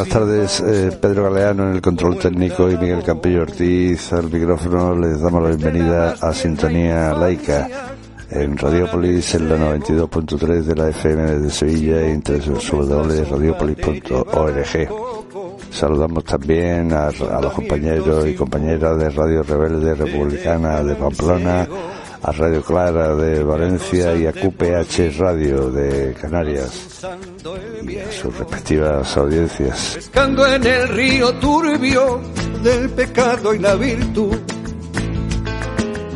Buenas tardes. Eh, Pedro Galeano en el control técnico y Miguel Campillo Ortiz al micrófono. Les damos la bienvenida a Sintonía Laica en Radiopolis en la 92.3 de la FM de Sevilla y en www.radiopolis.org. Saludamos también a, a los compañeros y compañeras de Radio Rebelde Republicana de Pamplona a Radio Clara de Valencia y a QPH Radio de Canarias y a sus respectivas audiencias. Pescando en el río turbio del pecado y la virtud,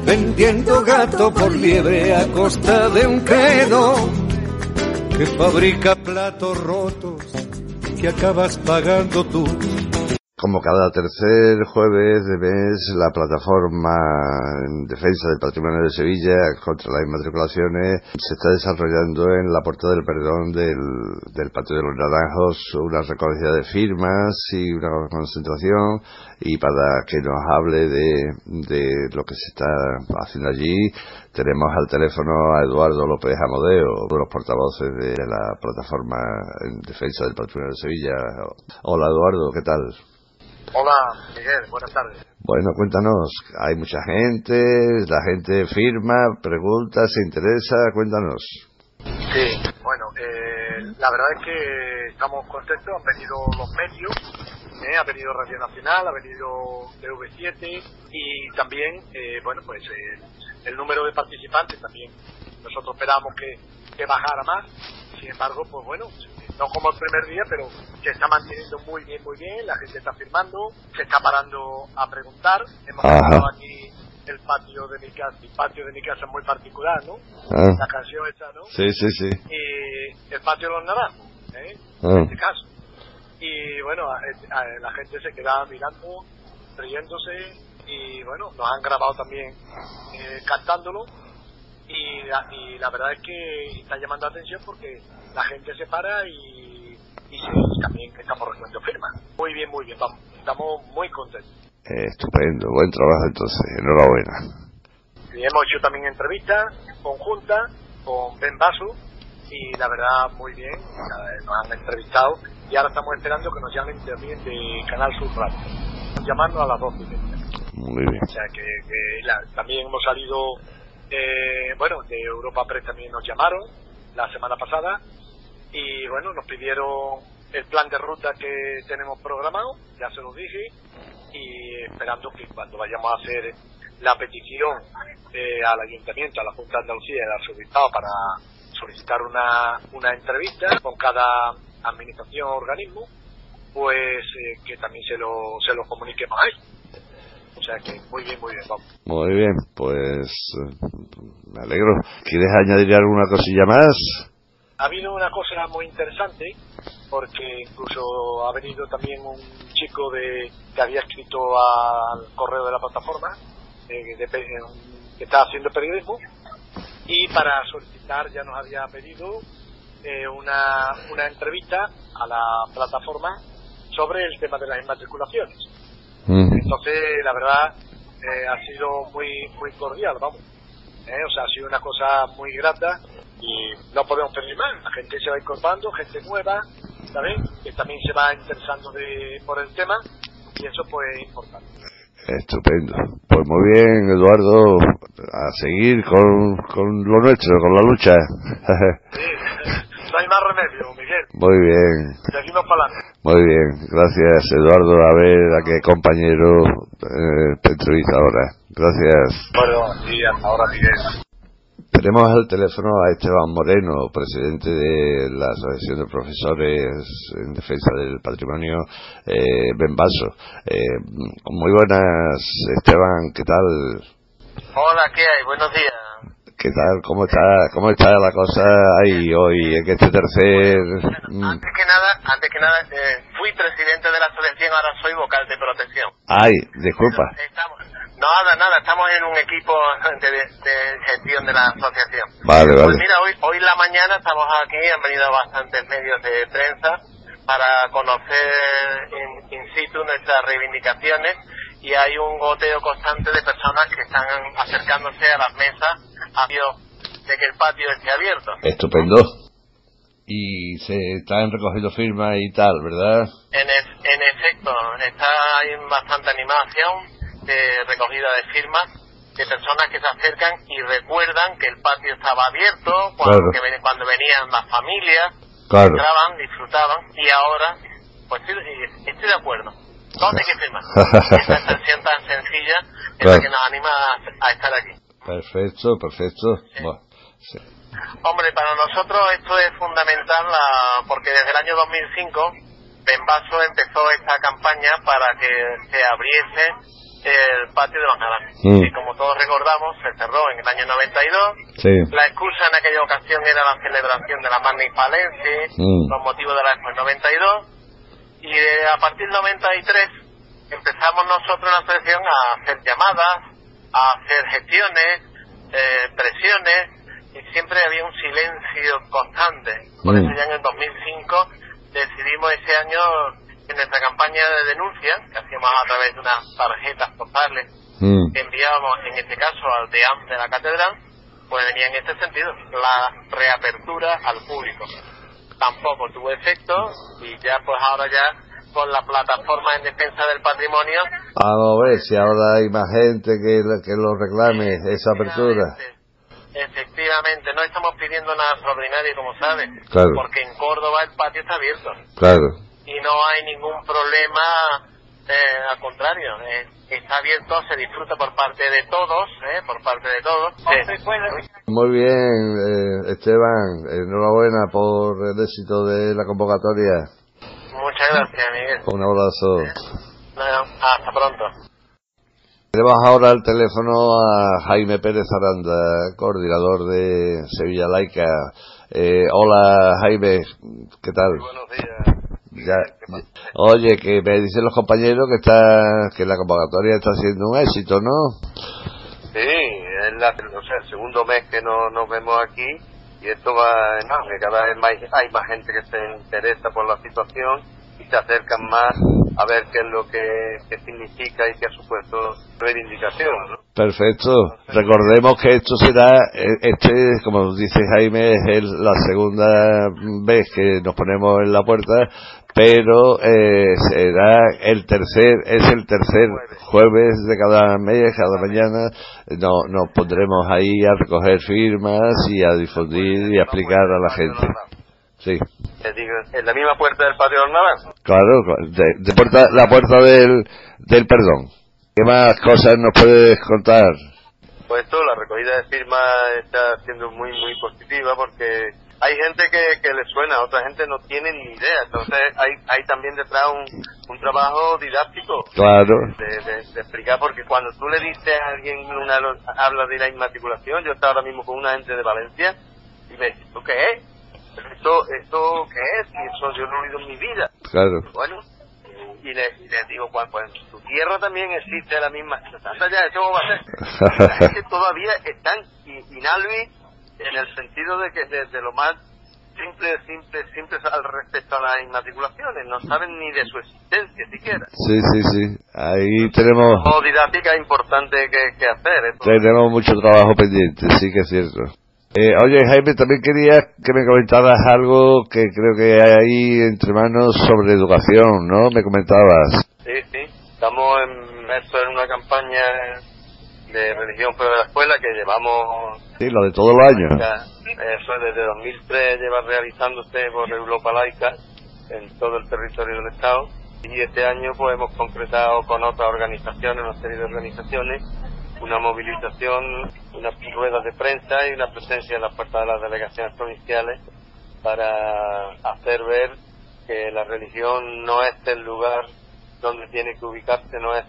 vendiendo gato por liebre a costa de un credo que fabrica platos rotos que acabas pagando tú. Como cada tercer jueves de mes, la plataforma en defensa del patrimonio de Sevilla contra las inmatriculaciones se está desarrollando en la Puerta del Perdón del, del Patio de los Naranjos una recogida de firmas y una concentración y para que nos hable de, de lo que se está haciendo allí tenemos al teléfono a Eduardo López Amodeo, uno de los portavoces de la plataforma en defensa del patrimonio de Sevilla. Hola Eduardo, ¿qué tal? Hola, Miguel, buenas tardes. Bueno, cuéntanos, hay mucha gente, la gente firma, pregunta, se interesa, cuéntanos. Sí, bueno, eh, la verdad es que estamos contentos, han venido los medios, eh, ha venido Radio Nacional, ha venido TV7 y también, eh, bueno, pues eh, el número de participantes también. Nosotros esperábamos que, que bajara más, sin embargo, pues bueno, no como el primer día, pero se está manteniendo muy bien, muy bien, la gente está firmando, se está parando a preguntar, hemos estado aquí el patio de mi casa, el patio de mi casa es muy particular, ¿no? Ah. La canción esa, ¿no? Sí, sí, sí. Y el patio de los naranjos, ¿eh? Ah. En este caso. Y bueno, la gente se queda mirando, riéndose, y bueno, nos han grabado también eh, cantándolo, y la, y la verdad es que está llamando la atención porque la gente se para y, y, también estamos recogiendo firmas. Muy bien, muy bien, vamos, estamos muy contentos. Eh, estupendo, buen trabajo entonces, enhorabuena. Y hemos hecho también entrevistas conjuntas con Ben Basu y la verdad muy bien, eh, nos han entrevistado y ahora estamos esperando que nos llamen también de Canal Sur Radio. Llamarnos a las 12 Muy bien. O sea que, que la- también hemos salido, eh, bueno, de Europa Press también nos llamaron la semana pasada y bueno, nos pidieron el plan de ruta que tenemos programado, ya se los dije, y esperando que cuando vayamos a hacer la petición eh, al ayuntamiento, a la Junta de Andalucía y al arzobispado para solicitar una, una entrevista con cada administración o organismo, pues eh, que también se lo, se lo comuniquemos a ellos. O sea que muy bien, muy bien, vamos. Muy bien, pues eh, me alegro. ¿Quieres añadir alguna cosilla más? Ha habido una cosa muy interesante porque incluso ha venido también un chico de que había escrito al correo de la plataforma eh, de que está haciendo periodismo y para solicitar ya nos había pedido eh, una, una entrevista a la plataforma sobre el tema de las inmatriculaciones. Entonces, la verdad, eh, ha sido muy muy cordial, vamos. Eh, O sea, ha sido una cosa muy grata y no podemos pedir más. La gente se va incorporando, gente nueva, ¿sabes? Que también se va interesando de, por el tema y eso pues es importante. Estupendo. Pues muy bien, Eduardo, a seguir con, con lo nuestro, con la lucha. Sí, no hay más remedio, Miguel. muy bien, Seguimos para adelante. Muy bien. Gracias, Eduardo. A ver a qué compañero eh, te entrevista ahora. Gracias. Bueno, y hasta ahora, Miguel. Tenemos al teléfono a Esteban Moreno, presidente de la Asociación de Profesores en Defensa del Patrimonio eh, Benvaso. Eh, muy buenas, Esteban, ¿qué tal? Hola, ¿qué hay? Buenos días. ¿Qué tal? ¿Cómo está, cómo está la cosa ahí hoy en este tercer... mm, Antes que nada, antes que nada, eh, fui presidente de la asociación, ahora soy vocal de protección. Ay, disculpa. Estamos, nada, nada, estamos en un equipo de, de gestión de la asociación. Vale, Pues vale. mira, hoy, hoy en la mañana estamos aquí, han venido bastantes medios de prensa para conocer in, in situ nuestras reivindicaciones y hay un goteo constante de personas que están acercándose a las mesas a de que el patio esté abierto. Estupendo. y se están recogiendo firmas y tal, ¿verdad? En, en efecto, está hay bastante animación de recogida de firmas de personas que se acercan y recuerdan que el patio estaba abierto cuando, cuando venían las familias, entraban, disfrutaban y ahora, pues estoy de acuerdo. ¿Dónde hay que firmar? Esa expresión tan sencilla es la que nos anima a, estar aquí. Perfecto, perfecto. Hombre, para nosotros esto es fundamental porque desde el año 2005 Benvaso empezó esta campaña para que se abriese el patio de Mangalán. Mm. Y como todos recordamos, se cerró en el año 92. La excusa en aquella ocasión era la celebración de la Magna Palense, mm. con motivo de la Expo 92. Y a partir del 93 empezamos nosotros en la selección a hacer llamadas, a hacer gestiones, eh, presiones, y siempre había un silencio constante. Por eso mm. ya en el 2005 decidimos ese año en nuestra campaña de denuncia, que hacíamos a través de unas tarjetas postales mm. que enviábamos en este caso al deán de la catedral, pues venía en este sentido, la reapertura al público. Tampoco tuvo efecto y ya pues ahora ya con la plataforma en defensa del patrimonio. Vamos a ver si ahora hay más gente que, que lo reclame esa apertura. Efectivamente, no estamos pidiendo nada extraordinario, como sabes, porque en Córdoba el patio está abierto. Claro. Y no hay ningún problema, eh, al contrario, eh, está abierto, se disfruta por parte de todos, eh, por parte de todos. Muy bien, Esteban, enhorabuena por el éxito de la convocatoria. Muchas gracias, Miguel. Un abrazo. Bueno, hasta pronto. Tenemos ahora el teléfono a Jaime Pérez Aranda, coordinador de Sevilla Laica. Eh, hola Jaime, ¿qué tal? Buenos días. Oye, que me dicen los compañeros que está que la convocatoria está siendo un éxito, ¿no? Sí, es la, el segundo mes que no, nos vemos aquí y esto va en más, cada vez más, hay más gente que se interesa por la situación y se acercan más a ver qué es lo que, significa y qué ha supuesto reivindicación. ¿no? Perfecto. Recordemos que esto será, eh, este, como dice Jaime, es la segunda vez que nos ponemos en la puerta, pero eh, será el tercer, es el tercer jueves de cada mes, cada mañana, no, nos pondremos ahí a recoger firmas y a difundir y a explicar a la gente. Sí. ¿En la misma puerta del patio de Claro, de, puerta, la puerta del, del perdón. ¿Qué más cosas nos puedes contar? Pues esto, la recogida de firmas está siendo muy, muy positiva porque hay gente que, que le suena, otra gente no tiene ni idea. Entonces hay, hay también detrás un, un trabajo didáctico. Claro. De, explicar, porque cuando tú le dices a alguien, una, habla de la inmatriculación, yo estaba ahora mismo con una gente de Valencia y me dice, ¿tú qué es? ¿esto, esto qué es? Y eso yo no he oído en mi vida. Claro. Bueno, y les, digo, pues, pues en tu tierra también existe la misma. Ya, eso va a ser. La gente todavía están inalvi en el sentido de que desde lo más simple, simple, simple al respecto a las inmatriculaciones, no saben ni de su existencia siquiera. Sí, sí, sí. Ahí tenemos. didáctica importante que, que hacer. Tenemos mucho trabajo pendiente, sí que es cierto. Eh, oye, Jaime, también quería que me comentaras algo que creo que hay ahí entre manos sobre educación, ¿no? Me comentabas. Sí, sí. Estamos en una campaña de religión fuera de la escuela que llevamos... Sí, lo de todos los años. Eso desde 2003 lleva realizándose por Europa Laica en todo el territorio del Estado y este año pues hemos concretado con otras organizaciones, una serie de organizaciones, una movilización, unas ruedas de prensa y una presencia en la puerta de las delegaciones provinciales para hacer ver que la religión no es el lugar donde tiene que ubicarse, no es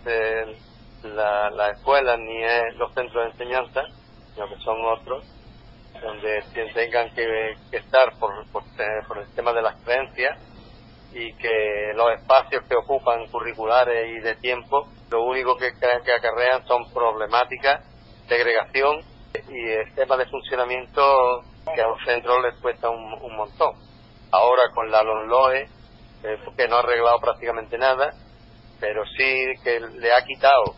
la, la escuela ni es los centros de enseñanza, sino que son otros, donde tengan que, estar por, por, el tema de las creencias y que los espacios que ocupan curriculares y de tiempo, lo único que, que acarrean son problemáticas, segregación y el tema de funcionamiento que a los centros les cuesta un, montón. Ahora con la LONLOE, eh, que no ha arreglado prácticamente nada, pero sí que le ha quitado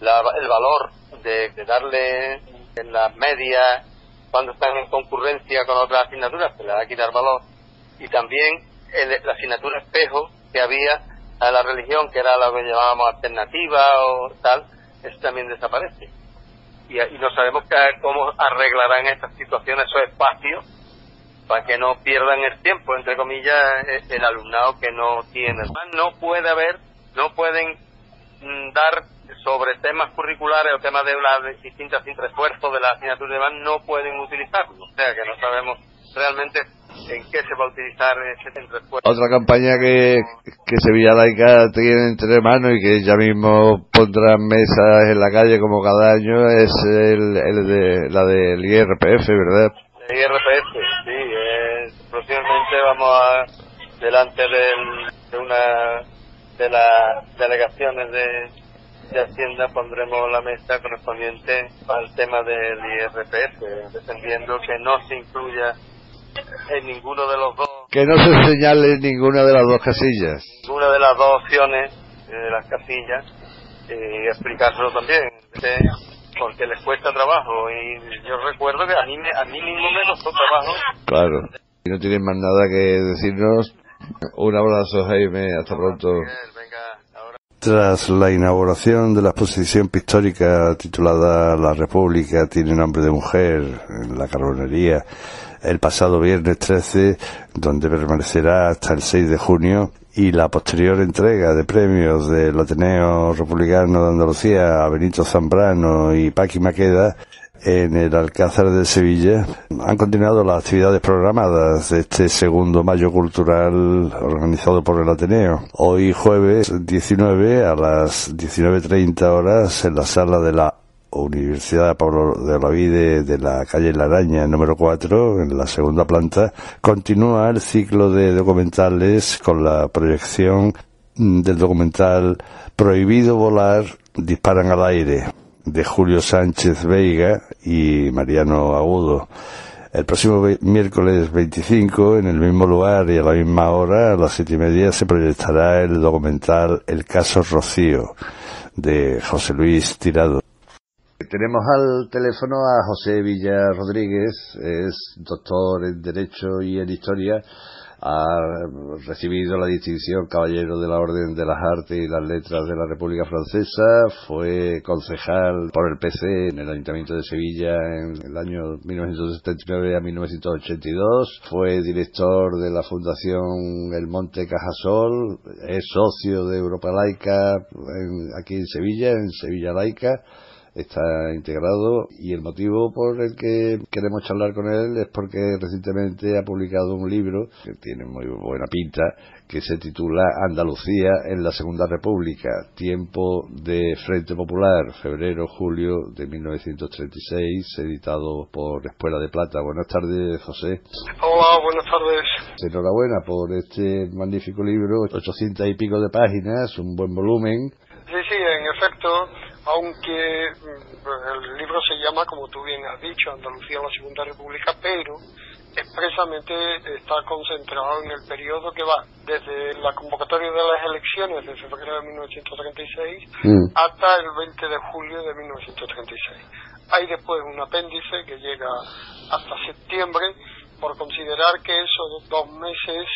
el valor de, darle en las medias, cuando están en concurrencia con otras asignaturas, se le va a quitar valor y también la asignatura espejo que había a la religión, que era lo que llamábamos alternativa o tal, eso también desaparece. Y, y no sabemos cómo arreglarán estas situaciones, esos espacios, para que no pierdan el tiempo, entre comillas, eh, el alumnado que no tiene. No puede haber, no pueden mm, dar sobre temas curriculares o temas de las distintas refuerzos de la asignatura de demás, no pueden utilizarlo. O sea que no sabemos realmente en qué se va a utilizar ese centro Otra campaña que, que Sevilla Laica tiene entre manos y que ya mismo pondrán mesas en la calle como cada año es el, el de, la del IRPF, ¿verdad? El IRPF, sí. Eh, próximamente vamos a, delante de una de las delegaciones de, de Hacienda pondremos la mesa correspondiente al tema del IRPF, defendiendo que no se incluya en ninguno de los dos. Que no se señale ninguna de las dos casillas. Ninguna de las dos opciones de las casillas y explicárselo también, porque les cuesta trabajo y yo recuerdo que a mí, a mí mismo me costó trabajo. Claro. Y no tienen más nada que decirnos. Un abrazo, Jaime. Hasta pronto. Tras la inauguración de la exposición pictórica titulada La República tiene nombre de mujer en la carbonería, el pasado viernes 13, donde permanecerá hasta el 6 de junio, y la posterior entrega de premios del Ateneo Republicano de Andalucía a Benito Zambrano y Paqui Maqueda en el Alcázar de Sevilla. Han continuado las actividades programadas de este segundo mayo cultural organizado por el Ateneo. Hoy jueves 19 a las 19.30 horas en la sala de la Universidad Pablo de Olavide de la calle La Araña número 4, en la segunda planta, continúa el ciclo de documentales con la proyección del documental Prohibido volar, disparan al aire, de Julio Sánchez Veiga y Mariano Agudo. El próximo miércoles 25, en el mismo lugar y a la misma hora, a las siete y media, se proyectará el documental El caso Rocío, de José Luis Tirado. Tenemos al teléfono a José Villa Rodríguez, es doctor en Derecho y en Historia, ha recibido la distinción Caballero de la Orden de las Artes y las Letras de la República Francesa, fue concejal por el PC en el Ayuntamiento de Sevilla en el año 1979 a 1982, fue director de la Fundación El Monte Cajasol, es socio de Europa Laica aquí en Sevilla, en Sevilla Laica, está integrado y el motivo por el que queremos charlar con él es porque recientemente ha publicado un libro que tiene muy buena pinta que se titula Andalucía en la Segunda República, tiempo de Frente Popular, febrero-julio de 1936, editado por Espuela de Plata. Buenas tardes, José. Hola, buenas tardes. Enhorabuena por este magnífico libro, 800 y pico de páginas, un buen volumen. Sí, sí, en efecto, aunque mm, el libro se llama, como tú bien has dicho, Andalucía la Segunda República, pero expresamente está concentrado en el periodo que va desde la convocatoria de las elecciones de febrero de 1936 mm. hasta el 20 de julio de 1936. Hay después un apéndice que llega hasta septiembre por considerar que esos dos meses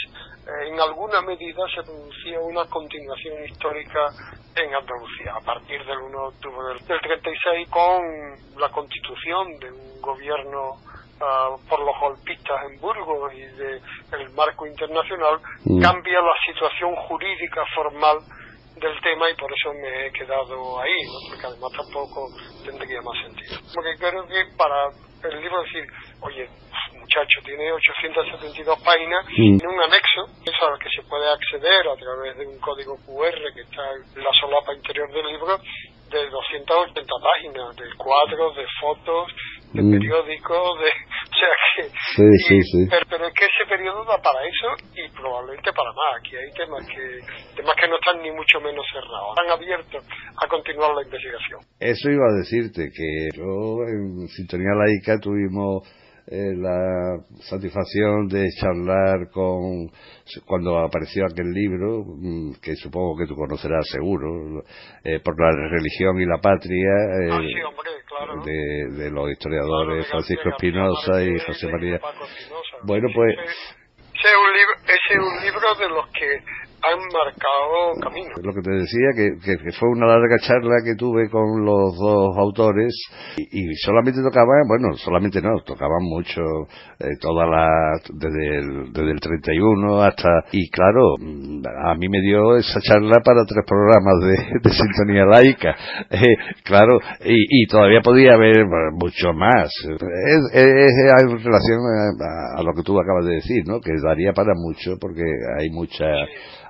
en alguna medida se producía una continuación histórica en Andalucía a partir del 1 de octubre del 36 con la constitución de un gobierno ah, por los golpistas en Burgos y del el marco internacional mm. cambia la situación jurídica formal del tema y por eso me he quedado ahí, porque además tampoco tendría más sentido. Porque creo que para el libro decir, oye, muchacho, tiene 872 páginas, y tiene un anexo, es al que se puede acceder a través de un código QR que está en la solapa interior del libro, de 280 páginas, de cuadros, de fotos, de mm. periódicos, de, o sea que... Sí, sí, sí. Pero, es que ese periodo da para eso y probablemente para más. Aquí hay temas que, temas que no están ni mucho menos cerrados, están abiertos a continuar la investigación. Eso iba a decirte, que yo en Sintonía Laica tuvimos eh, la satisfacción de charlar con cuando apareció aquel libro mm, que supongo que tú conocerás seguro eh, por la religión y la patria eh, ah, de, los historiadores Francisco Espinosa y José María. Bueno pues ese es un libro, ese es un libro de los que han marcado camino. Lo que te decía, que, que, fue una larga charla que tuve con los dos autores y, solamente tocaban, bueno, solamente no, tocaban mucho, eh, todas las, desde el, desde el 31 hasta, y claro, mm, a mí me dio esa charla para tres programas de, sintonía laica, eh, claro, y, todavía podía haber mucho más. Es, en relación a, a, lo que tú acabas de decir, ¿no? Que daría para mucho porque hay mucha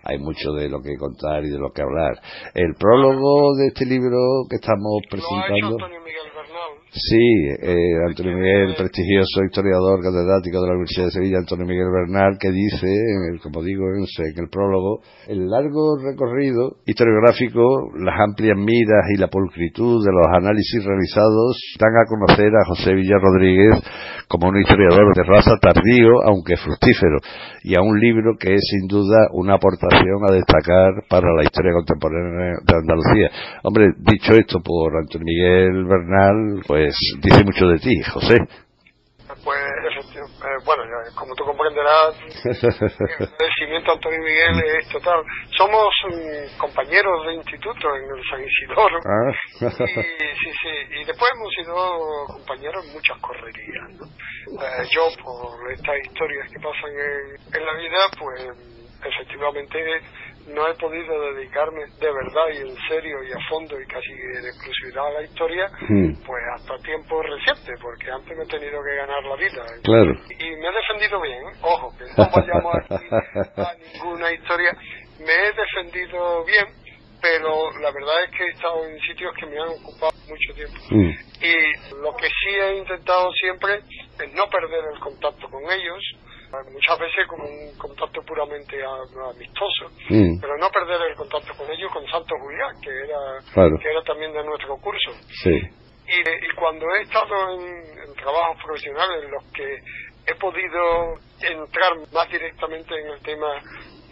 hay mucho de lo que contar y de lo que hablar. El prólogo de este libro que estamos presentando. Sí, eh, Antonio Miguel, prestigioso historiador catedrático de la Universidad de Sevilla, Antonio Miguel Bernal, que dice, como digo en el prólogo, el largo recorrido historiográfico, las amplias miras y la pulcritud de los análisis realizados dan a conocer a José Villa Rodríguez como un historiador de raza tardío, aunque fructífero, y a un libro que es sin duda una aportación a destacar para la historia contemporánea de Andalucía. Hombre, dicho esto por Antonio Miguel Bernal, pues dice mucho de ti, José. Pues, eh, bueno, como tú comprenderás, el agradecimiento a Antonio Miguel es total. Somos mm, compañeros de instituto en el San Isidoro. Ah. y, sí, sí, y después hemos sido compañeros en muchas correrías. Eh, yo, por estas historias que pasan en, en la vida, pues efectivamente no he podido dedicarme de verdad y en serio y a fondo y casi en exclusividad a la historia, hmm. pues hasta tiempo reciente, porque antes me he tenido que ganar la vida. Claro. Y, me he defendido bien, ojo, que no vayamos aquí a ninguna historia, me he defendido bien, pero la verdad es que he estado en sitios que me han ocupado mucho tiempo. Hmm. Y lo que sí he intentado siempre es no perder el contacto con ellos, muchas veces como un contacto puramente amistoso, mm. pero no perder el contacto con ellos, con Santo Julián, que era, que era también de nuestro curso. Sí. Y, y, cuando he estado en, trabajos profesionales en los que he podido entrar más directamente en el tema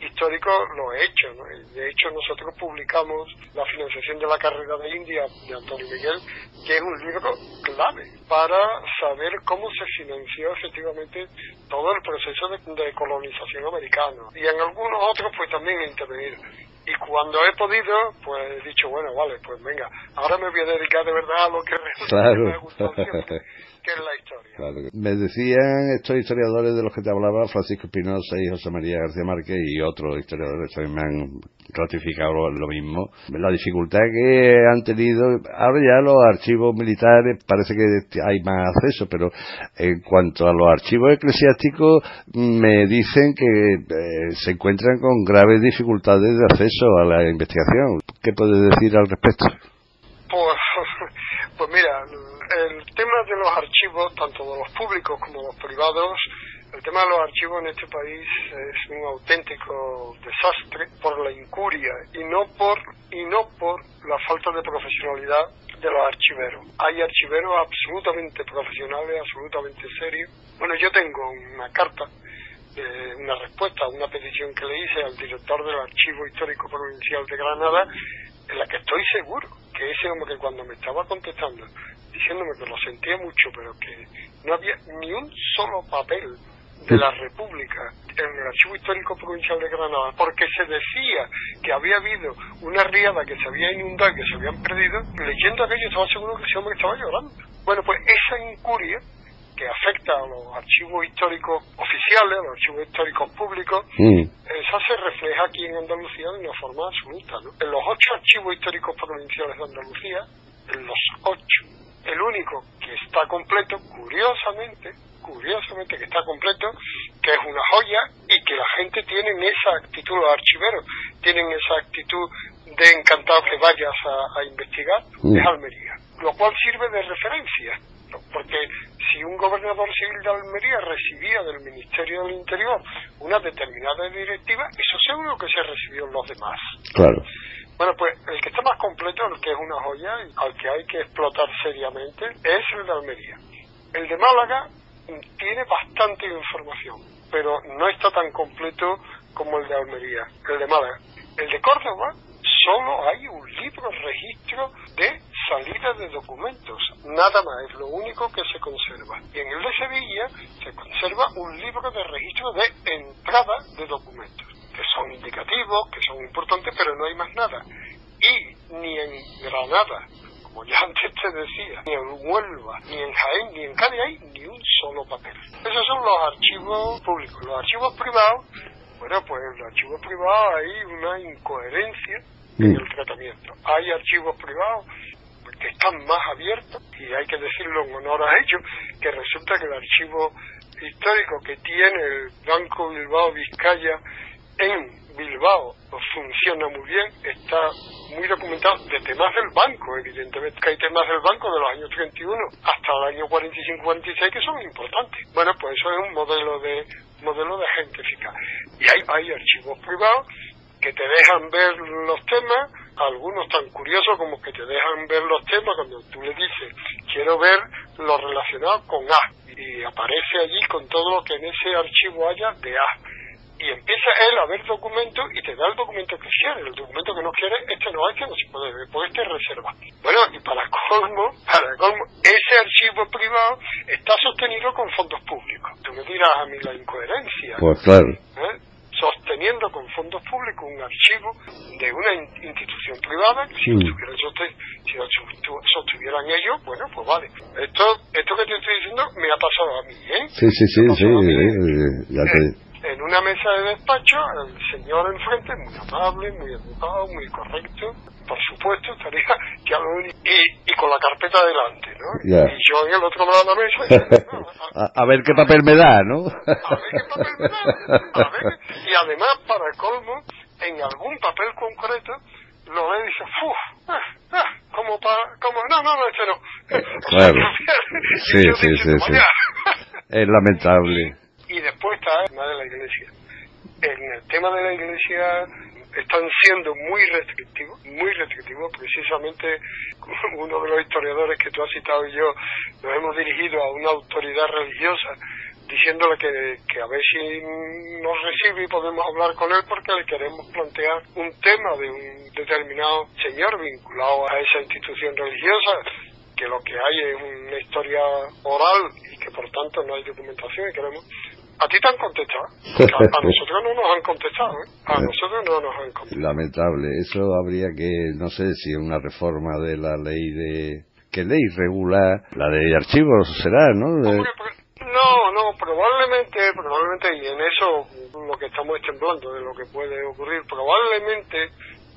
histórico lo he hecho. ¿no? De hecho, nosotros publicamos la financiación de la carrera de India de Antonio Miguel, que es un libro clave para saber cómo se financió efectivamente todo el proceso de, colonización americano. Y en algunos otros, pues también he intervenido. Y cuando he podido, pues he dicho, bueno, vale, pues venga, ahora me voy a dedicar de verdad a lo que me gusta siempre, que es la historia. Me decían estos historiadores de los que te hablaba, Francisco Espinosa y José María García Márquez y otros historiadores también me han ratificado lo mismo, la dificultad que han tenido, ahora ya los archivos militares parece que hay más acceso, pero en cuanto a los archivos eclesiásticos me dicen que eh, se encuentran con graves dificultades de acceso a la investigación. ¿Qué puedes decir al respecto? Pues, pues mira, el tema de los archivos, tanto de los públicos como de los privados, el tema de los archivos en este país es un auténtico desastre por la incuria y no por y no por la falta de profesionalidad de los archiveros. Hay archiveros absolutamente profesionales, absolutamente serios. Bueno, yo tengo una carta, una respuesta a una petición que le hice al director del Archivo Histórico Provincial de Granada, en la que estoy seguro que ese hombre cuando me estaba contestando diciéndome que lo sentía mucho, pero que no había ni un solo papel de la República en el Archivo Histórico Provincial de Granada, porque se decía que había habido una riada que se había inundado y que se habían perdido, leyendo aquello estaba seguro que ese hombre estaba llorando. Bueno, pues esa incuria que afecta a los archivos históricos oficiales, a los archivos históricos públicos, mm. esa se refleja aquí en Andalucía de una forma absoluta. ¿no? En los ocho archivos históricos provinciales de Andalucía, en los ocho, el único que está completo, curiosamente, curiosamente que está completo, que es una joya y que la gente tiene esa actitud, los archiveros tienen esa actitud de encantado que vayas a, investigar, mm. es Almería, lo cual sirve de referencia, porque si un gobernador civil de Almería recibía del Ministerio del Interior una determinada directiva, eso seguro que se recibió en los demás. Claro. Bueno, pues el que está más completo, el que es una joya, al que hay que explotar seriamente, es el de Almería. El de Málaga tiene bastante información, pero no está tan completo como el de Almería, el de Málaga. El de Córdoba solo hay un libro registro de salida de documentos, nada más, es lo único que se conserva. Y en el de Sevilla se conserva un libro de registro de entrada de documentos, que son indicativos, que son importantes, pero no hay más nada. Y ni en Granada, como ya antes te decía, ni en Huelva, ni en Jaén, ni en Cádiz hay ni un solo papel. Esos son los archivos públicos. Los archivos privados, bueno, pues en los archivos privados hay una incoherencia en el tratamiento. Hay archivos privados que están más abiertos y hay que decirlo en honor a ellos, que resulta que el archivo histórico que tiene el Banco Bilbao Vizcaya en Bilbao funciona muy bien, está muy documentado de temas del banco, evidentemente que hay temas del banco de los años 31 hasta el año 45-46 que son importantes. Bueno, pues eso es un modelo de modelo de gente eficaz. Y hay, hay archivos privados que te dejan ver los temas, algunos tan curiosos como que te dejan ver los temas cuando tú le dices, quiero ver lo relacionado con A, y aparece allí con todo lo que en ese archivo haya de A. Y empieza él a ver documentos y te da el documento que quiere. El documento que no quiere, este no hay, que no se puede ver, pues este reserva. Bueno, y para colmo, para colmo, ese archivo privado está sostenido con fondos públicos. Tú me dirás a mí la incoherencia. Pues claro. ¿eh? Sosteniendo con fondos públicos un archivo de una institución privada que si, lo estuvieran soste- si lo sostu- sostuvieran ellos, bueno, pues vale. Esto, esto que te estoy diciendo me ha pasado a mí, ¿eh? Sí, sí, sí, sí. mí. eh, ya te... En una mesa de despacho, el señor enfrente, muy amable, muy educado, muy correcto, por supuesto, estaría único, y, y con la carpeta delante, ¿no? Y yo en el otro lado de la mesa, y, no, a- A, a ver qué papel me da, ¿no? a ver qué papel me da, a ver. Y además, para el colmo, en algún papel concreto, lo ve y dice, ¡Uf! Ah, ah, como para, como, no, no, no, este no. Claro. Sí, sí, diciendo, sí, sí. Es lamentable. Y después está el tema de la iglesia. En el tema de la iglesia están siendo muy restrictivos, muy restrictivos. Precisamente uno de los historiadores que tú has citado y yo nos hemos dirigido a una autoridad religiosa diciéndole que, que a ver si nos recibe y podemos hablar con él porque le queremos plantear un tema de un determinado señor vinculado a esa institución religiosa que lo que hay es una historia oral y que por tanto no hay documentación y queremos a ti te han contestado a, a nosotros no nos han contestado ¿eh? a nosotros no nos han contestado Lamentable. Eso habría que, no sé si una reforma de la ley de... ¿Qué ley regula? La de archivos será, ¿no? De- Hombre, pero- no, no, probablemente, probablemente, y en eso lo que estamos es temblando de lo que puede ocurrir, probablemente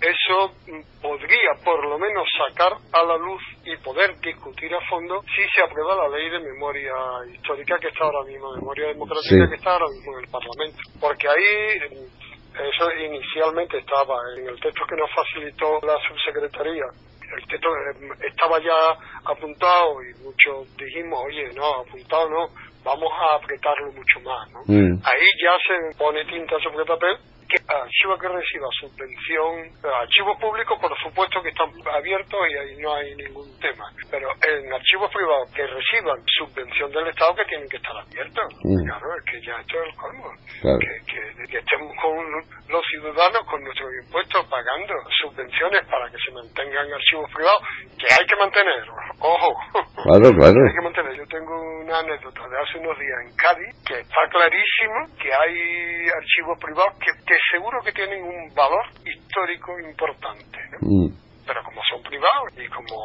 eso mm, podría por lo menos sacar a la luz y poder discutir a fondo si se aprueba la ley de memoria histórica que está ahora mismo, memoria democrática Sí. que está ahora mismo en el Parlamento. Porque ahí mm, eso inicialmente estaba en el texto que nos facilitó la subsecretaría el texto eh, estaba ya apuntado y muchos dijimos, oye, no, apuntado no, vamos a apretarlo mucho más, ¿no? Mm. Ahí ya se pone tinta sobre el papel que archivo que reciba subvención, archivos públicos por supuesto que están abiertos y ahí no hay ningún tema, pero en archivos privados que reciban subvención del Estado que tienen que estar abiertos, Mm. claro, es que ya esto es el colmo, Claro. que, que, que estemos con los ciudadanos con nuestros impuestos pagando subvenciones para que se mantengan archivos privados, que hay que mantener, ojo, Claro, claro. hay que mantener. Yo tengo una anécdota de hace unos días en Cádiz que está clarísimo que hay archivos privados que, que seguro que tienen un valor histórico importante, ¿no? Mm. pero como son privados y como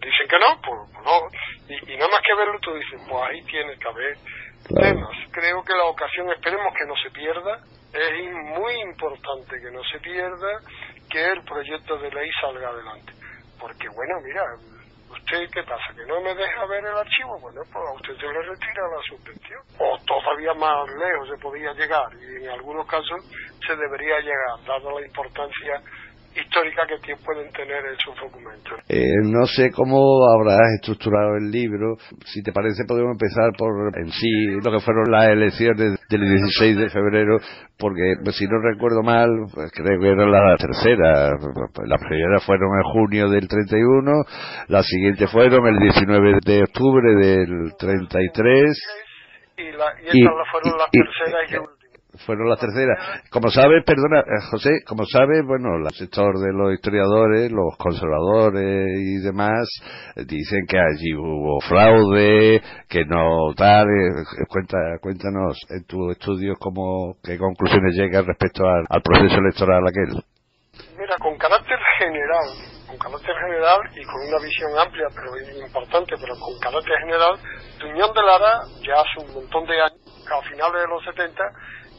dicen que no, pues, pues no. Y, y nada más que verlo tú dices, pues ahí tiene que haber Claro. temas. Creo que la ocasión, esperemos que no se pierda, es muy importante que no se pierda que el proyecto de ley salga adelante. Porque bueno, mira, ¿usted qué pasa? ¿Que no me deja ver el archivo? Bueno, pues a usted se le retira la suspensión. O todavía más lejos se podía llegar y en algunos casos se debería llegar, dada la importancia histórica que pueden tener esos documentos. Eh, no sé cómo habrás estructurado el libro. Si te parece, podemos empezar por en sí lo que fueron las elecciones del 16 de febrero, porque pues, si no recuerdo mal, pues, creo que era la tercera. Las primeras fueron en junio del 31, las siguientes fueron el 19 de octubre del 33. Y, la, y estas Y- fueron las y- terceras y. fueron las terceras. Como sabes, perdona, eh, José, como sabes, bueno, el sector de los historiadores, los conservadores y demás, eh, dicen que allí hubo fraude, que no tal. eh, cuenta, cuéntanos en tu estudio cómo, qué conclusiones llegas respecto al, al proceso electoral aquel. Mira, con carácter general, con carácter general y con una visión amplia, pero importante, pero con carácter general, Tuñón de Lara, ya hace un montón de años, a finales de los 70,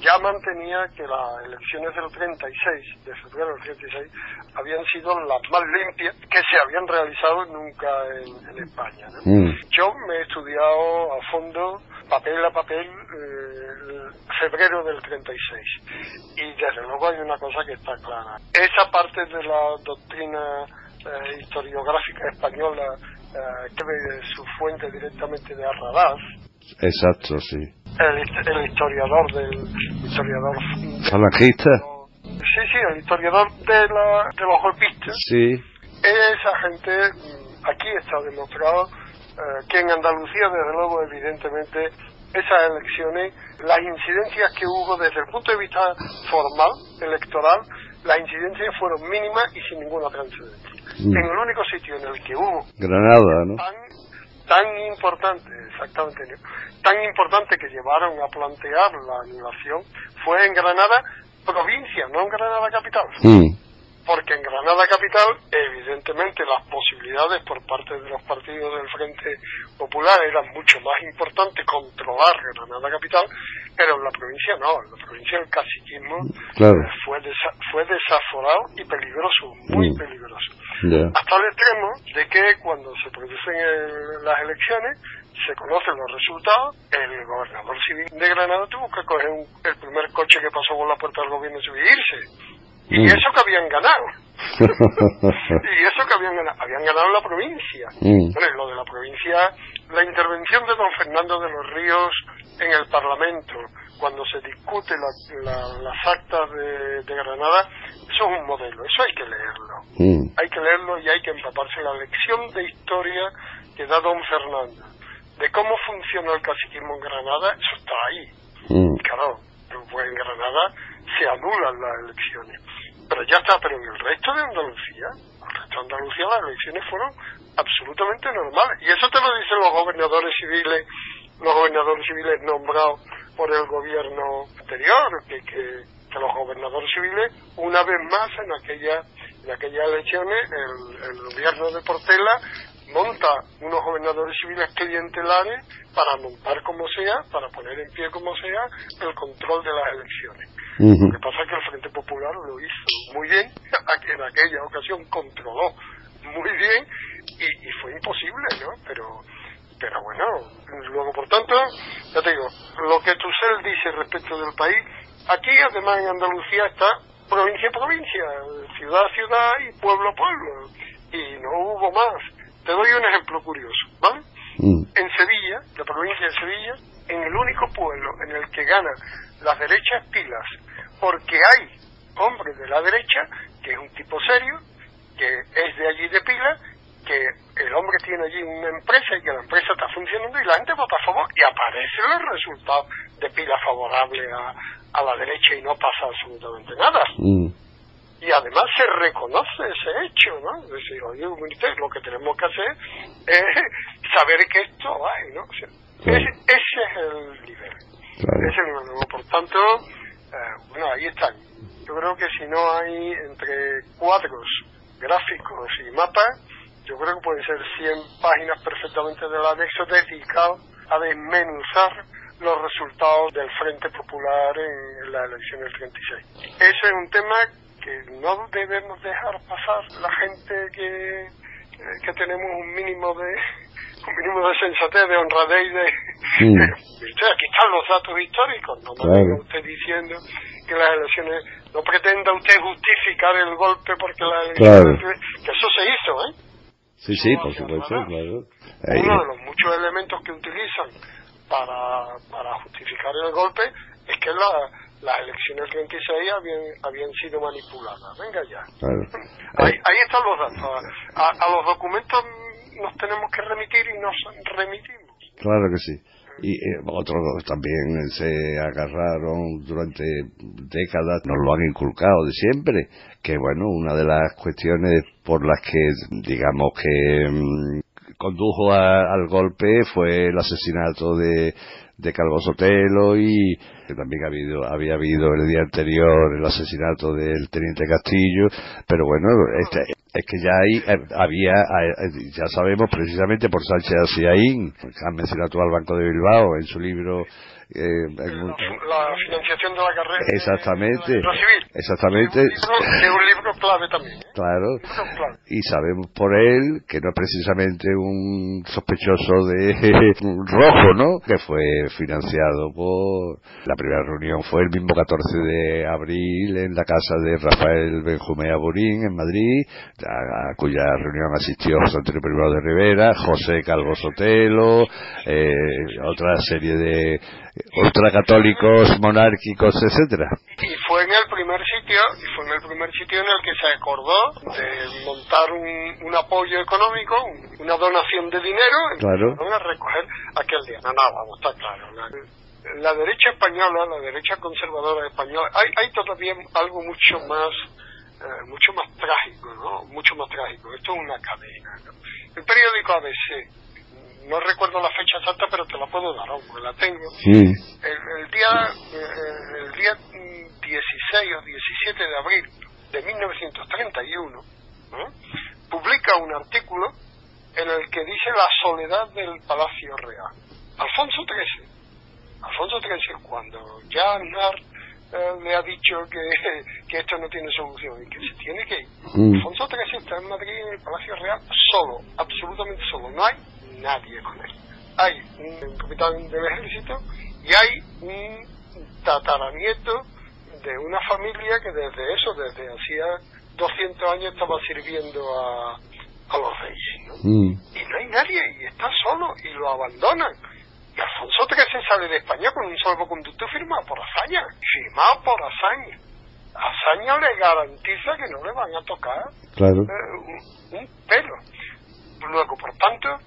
ya mantenía que las elecciones del 36, de febrero del 36, habían sido las más limpias que se habían realizado nunca en, en España. ¿no? Mm. Yo me he estudiado a fondo, papel a papel, eh, febrero del 36. Y desde luego hay una cosa que está clara. Esa parte de la doctrina eh, historiográfica española eh, que ve su fuente directamente de Arradaz, Exacto, sí. el, hist- el historiador del historiador Falangista. sí sí el historiador de, la, de los golpistas Sí. esa gente mm, aquí está demostrado eh, que en Andalucía desde luego evidentemente esas elecciones las incidencias que hubo desde el punto de vista formal electoral las incidencias fueron mínimas y sin ninguna trascendencia Mm. en el único sitio en el que hubo Granada, ¿no? Tan importante, exactamente, tan importante que llevaron a plantear la anulación fue en Granada provincia, no en Granada capital. Mm. Porque en Granada capital, evidentemente, las posibilidades por parte de los partidos del Frente Popular eran mucho más importantes controlar Granada capital, pero en la provincia no, en la provincia el caciquismo Claro. fue, desa- fue desaforado y peligroso, muy Mm. peligroso Hasta el extremo de que cuando se producen el- las elecciones se conocen los resultados, el gobernador civil de Granada tuvo que coger un- el primer coche que pasó por la puerta del gobierno civil irse. Y Mm. eso que habían ganado. y eso que habían ganado. Habían ganado la provincia. Mm. Bueno, y lo de la provincia, la intervención de don Fernando de los Ríos en el Parlamento, cuando se discute la- la- las actas de, de Granada, eso es un modelo, eso hay que leerlo Mm. hay que leerlo y hay que empaparse la lección de historia que da don Fernando de cómo funciona el caciquismo en Granada, eso está ahí. Mm. Claro, pues en Granada se anulan las elecciones. Pero ya está, pero en el resto de Andalucía, el resto de Andalucía las elecciones fueron absolutamente normales. Y eso te lo dicen los gobernadores civiles, los gobernadores civiles nombrados por el gobierno anterior, que, que, que los gobernadores civiles, una vez más en aquella en aquellas elecciones, el, el gobierno de Portela monta unos gobernadores civiles clientelares para montar como sea, para poner en pie como sea, el control de las elecciones. Lo que pasa es que el Frente Popular lo hizo muy bien, en aquella ocasión controló muy bien y, y fue imposible, ¿no? Pero, pero bueno, luego por tanto, ya te digo, lo que Tusell dice respecto del país, aquí además en Andalucía está provincia a provincia, ciudad a ciudad y pueblo a pueblo, y no hubo más. Te doy un ejemplo curioso, ¿vale? Mm. en Sevilla, la provincia de Sevilla, en el único pueblo en el que ganan las derechas pilas, porque hay hombres de la derecha, que es un tipo serio, que es de allí de pila, que el hombre tiene allí una empresa y que la empresa está funcionando y la gente vota a favor y aparecen los resultados de pila favorable a, a la derecha y no pasa absolutamente nada Mm. y además se reconoce ese hecho, ¿no? Es decir, oye, lo que tenemos que hacer es saber que esto hay, ¿no? O sea, ese, ese es el nivel. Claro. Ese es el nivel. Por tanto, eh, bueno, ahí están. Yo creo que si no hay entre cuadros, gráficos y mapas, yo creo que pueden ser 100 páginas perfectamente del anexo dedicado a desmenuzar los resultados del Frente Popular en la elección del 36. Ese es un tema que no debemos dejar pasar la gente que, que tenemos un mínimo de un mínimo de sensatez, de honradez y de... Usted, aquí están los datos históricos, no me Claro. usted diciendo que las elecciones, no pretenda usted justificar el golpe porque las elecciones, que eso se hizo, ¿eh? Sí, sí, por supuesto, claro. Ahí- Uno de los muchos elementos que utilizan para, para justificar el golpe es que la- las elecciones del 26 habían, habían sido manipuladas. Venga ya. claro. Ahí, ahí están los datos. A, a los documentos nos tenemos que remitir y nos remitimos. Claro que sí. Y eh, otros también se agarraron durante décadas, nos lo han inculcado de siempre, que bueno, una de las cuestiones por las que digamos que mm, condujo al golpe fue el asesinato de, de Calvo Sotelo y también ha habido, había habido el día anterior el asesinato del teniente Castillo, pero bueno, este, es que ya ahí eh, había, eh, ya sabemos precisamente por Sánchez Asiaín, han mencionado al Banco de Bilbao en su libro eh, la, financiación de la carrera exactamente. exactamente. Es un, libro, clave también ¿eh? claro. Y sabemos por él que no es precisamente un sospechoso de rojo no que fue financiado por la primera reunión fue el mismo 14 de abril en la casa de Rafael Benjumea Burín en Madrid a, cuya reunión asistió José Antonio I de Rivera José Calvo Sotelo eh, otra serie de ultracatólicos, monárquicos, etcétera. Y fue en el primer sitio, y fue en el primer sitio en el que se acordó de montar un, un apoyo económico, una donación de dinero, claro. a recoger aquel día. No, no, vamos, está claro. La, derecha española, la derecha conservadora española, hay, hay todavía algo mucho más eh, mucho más trágico, ¿no? Mucho más trágico. Esto es una cadena. ¿no? El periódico ABC no recuerdo la fecha exacta, pero te la puedo dar, porque la tengo. El, día eh, el día 16 o 17 de abril de 1931 publica un artículo en el que dice la soledad del Palacio Real. Alfonso XIII, Alfonso XIII, cuando ya Aznar eh, le ha dicho que, que esto no tiene solución y que se tiene que ir, Alfonso XIII está en Madrid en el Palacio Real solo, absolutamente solo, no hay nadie con él. Hay un capitán del ejército y hay un tataranieto de una familia que desde eso, desde hacía 200 años estaba sirviendo a, a los reyes. Mm. Y no hay nadie, y está solo, y lo abandonan. Y Alfonso XIII sale de España con un salvoconducto firmado por Azaña, firmado por Azaña. Azaña le garantiza que no le van a tocar claro. Eh, un pelo. Luego, por tanto,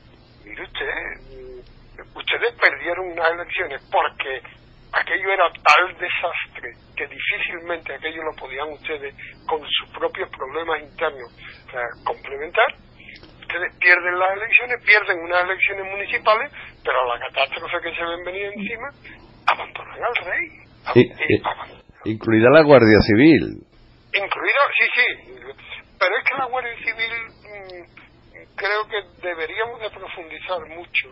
mire usted, ustedes perdieron unas elecciones porque aquello era tal desastre que difícilmente aquello lo podían ustedes con sus propios problemas internos complementar. Ustedes pierden las elecciones, pierden unas elecciones municipales, pero la catástrofe que se ven venir encima, abandonan al rey. incluida la Guardia Civil. Incluida, sí, sí. Pero es que la Guardia Civil mm, creo que deberíamos de profundizar mucho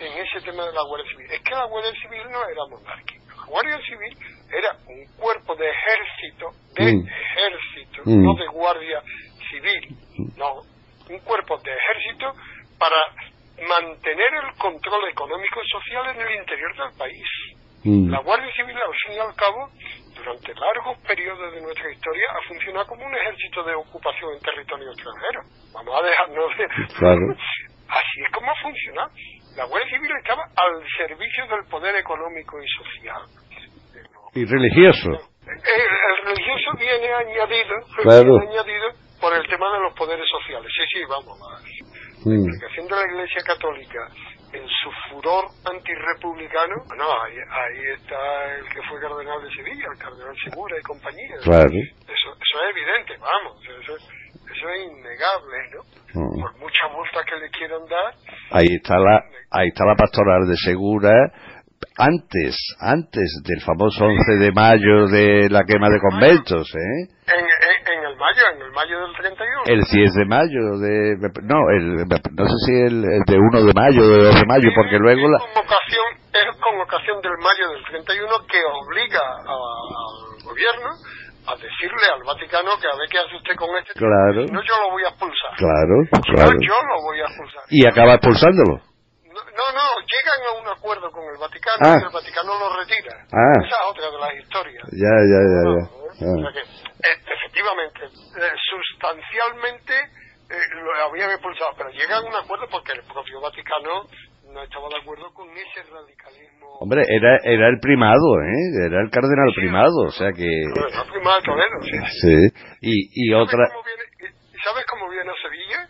en ese tema de la Guardia Civil. Es que la Guardia Civil no era monárquica. La Guardia Civil era un cuerpo de ejército, de mm. ejército, mm. no de Guardia Civil, no, un cuerpo de ejército para mantener el control económico y social en el interior del país. Mm. La Guardia Civil, al fin y al cabo, durante largos periodos de nuestra historia, ha funcionado como un ejército de ocupación en territorio extranjero. Vamos a dejarnos de... Así es como ha funcionado. La Guardia Civil estaba al servicio del poder económico y social. Y religioso. El, religioso viene añadido, viene añadido por el tema de los poderes sociales. Sí, sí, vamos. La mm. implicación de la Iglesia Católica en su furor antirrepublicano, no, ahí, ahí está el que fue cardenal de Sevilla, el cardenal Segura y compañía. Claro. Eso, eso es evidente, vamos, eso, eso es innegable, ¿no? Mm. Por mucha multa que le quieran dar. Ahí está la, ahí está la pastoral de Segura, antes, antes del famoso 11 de mayo de la quema de conventos, ¿eh? En, mayo, en el mayo del 31. El 10 de mayo, de, no, el, no sé si el, de 1 de mayo, de 2 de mayo, porque luego la... Convocación, es convocación del mayo del 31 que obliga al gobierno a decirle al Vaticano que a ver qué hace usted con este claro. no yo lo voy a expulsar claro, claro. yo lo voy a expulsar y acaba expulsándolo no, no, llegan a un acuerdo con el Vaticano ah. y el Vaticano lo retira. Ah. Esa es otra de las historias. Ya, ya, ya, ya. Ah. Eh, efectivamente, eh, sustancialmente eh, lo habían expulsado, pero llegan a un acuerdo porque el propio Vaticano no estaba de acuerdo con ese radicalismo. Hombre, era, era el primado, ¿eh? Era el cardenal primado, o sea que... El primado Toledo, sí. Sí, y, y otra... ¿Sabes cómo viene a Sevilla?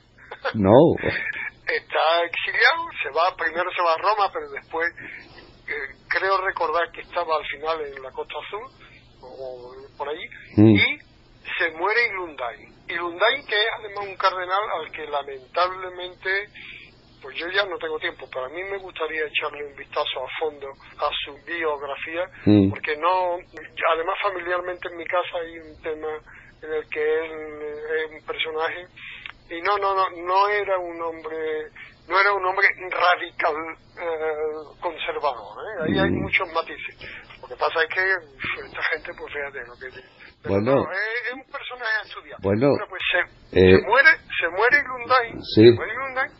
No. está exiliado, se va, primero se va a Roma, pero después creo recordar que estaba al final en la Costa Azul, o por allí, mm. y se muere Ilundain. Ilundain, que es además un cardenal al que lamentablemente, pues yo ya no tengo tiempo, pero a mí me gustaría echarle un vistazo a fondo a su biografía, mm. porque no, además familiarmente en mi casa hay un tema en el que él es un personaje y no, no, no, no era un hombre no era un hombre radical eh, conservador. ¿eh? Ahí hay mm. muchos matices. Lo que pasa es que esta gente, pues fíjate lo que bueno, es, un personaje estudiado. Bueno, pues se, eh, se, muere, se muere sí. se muere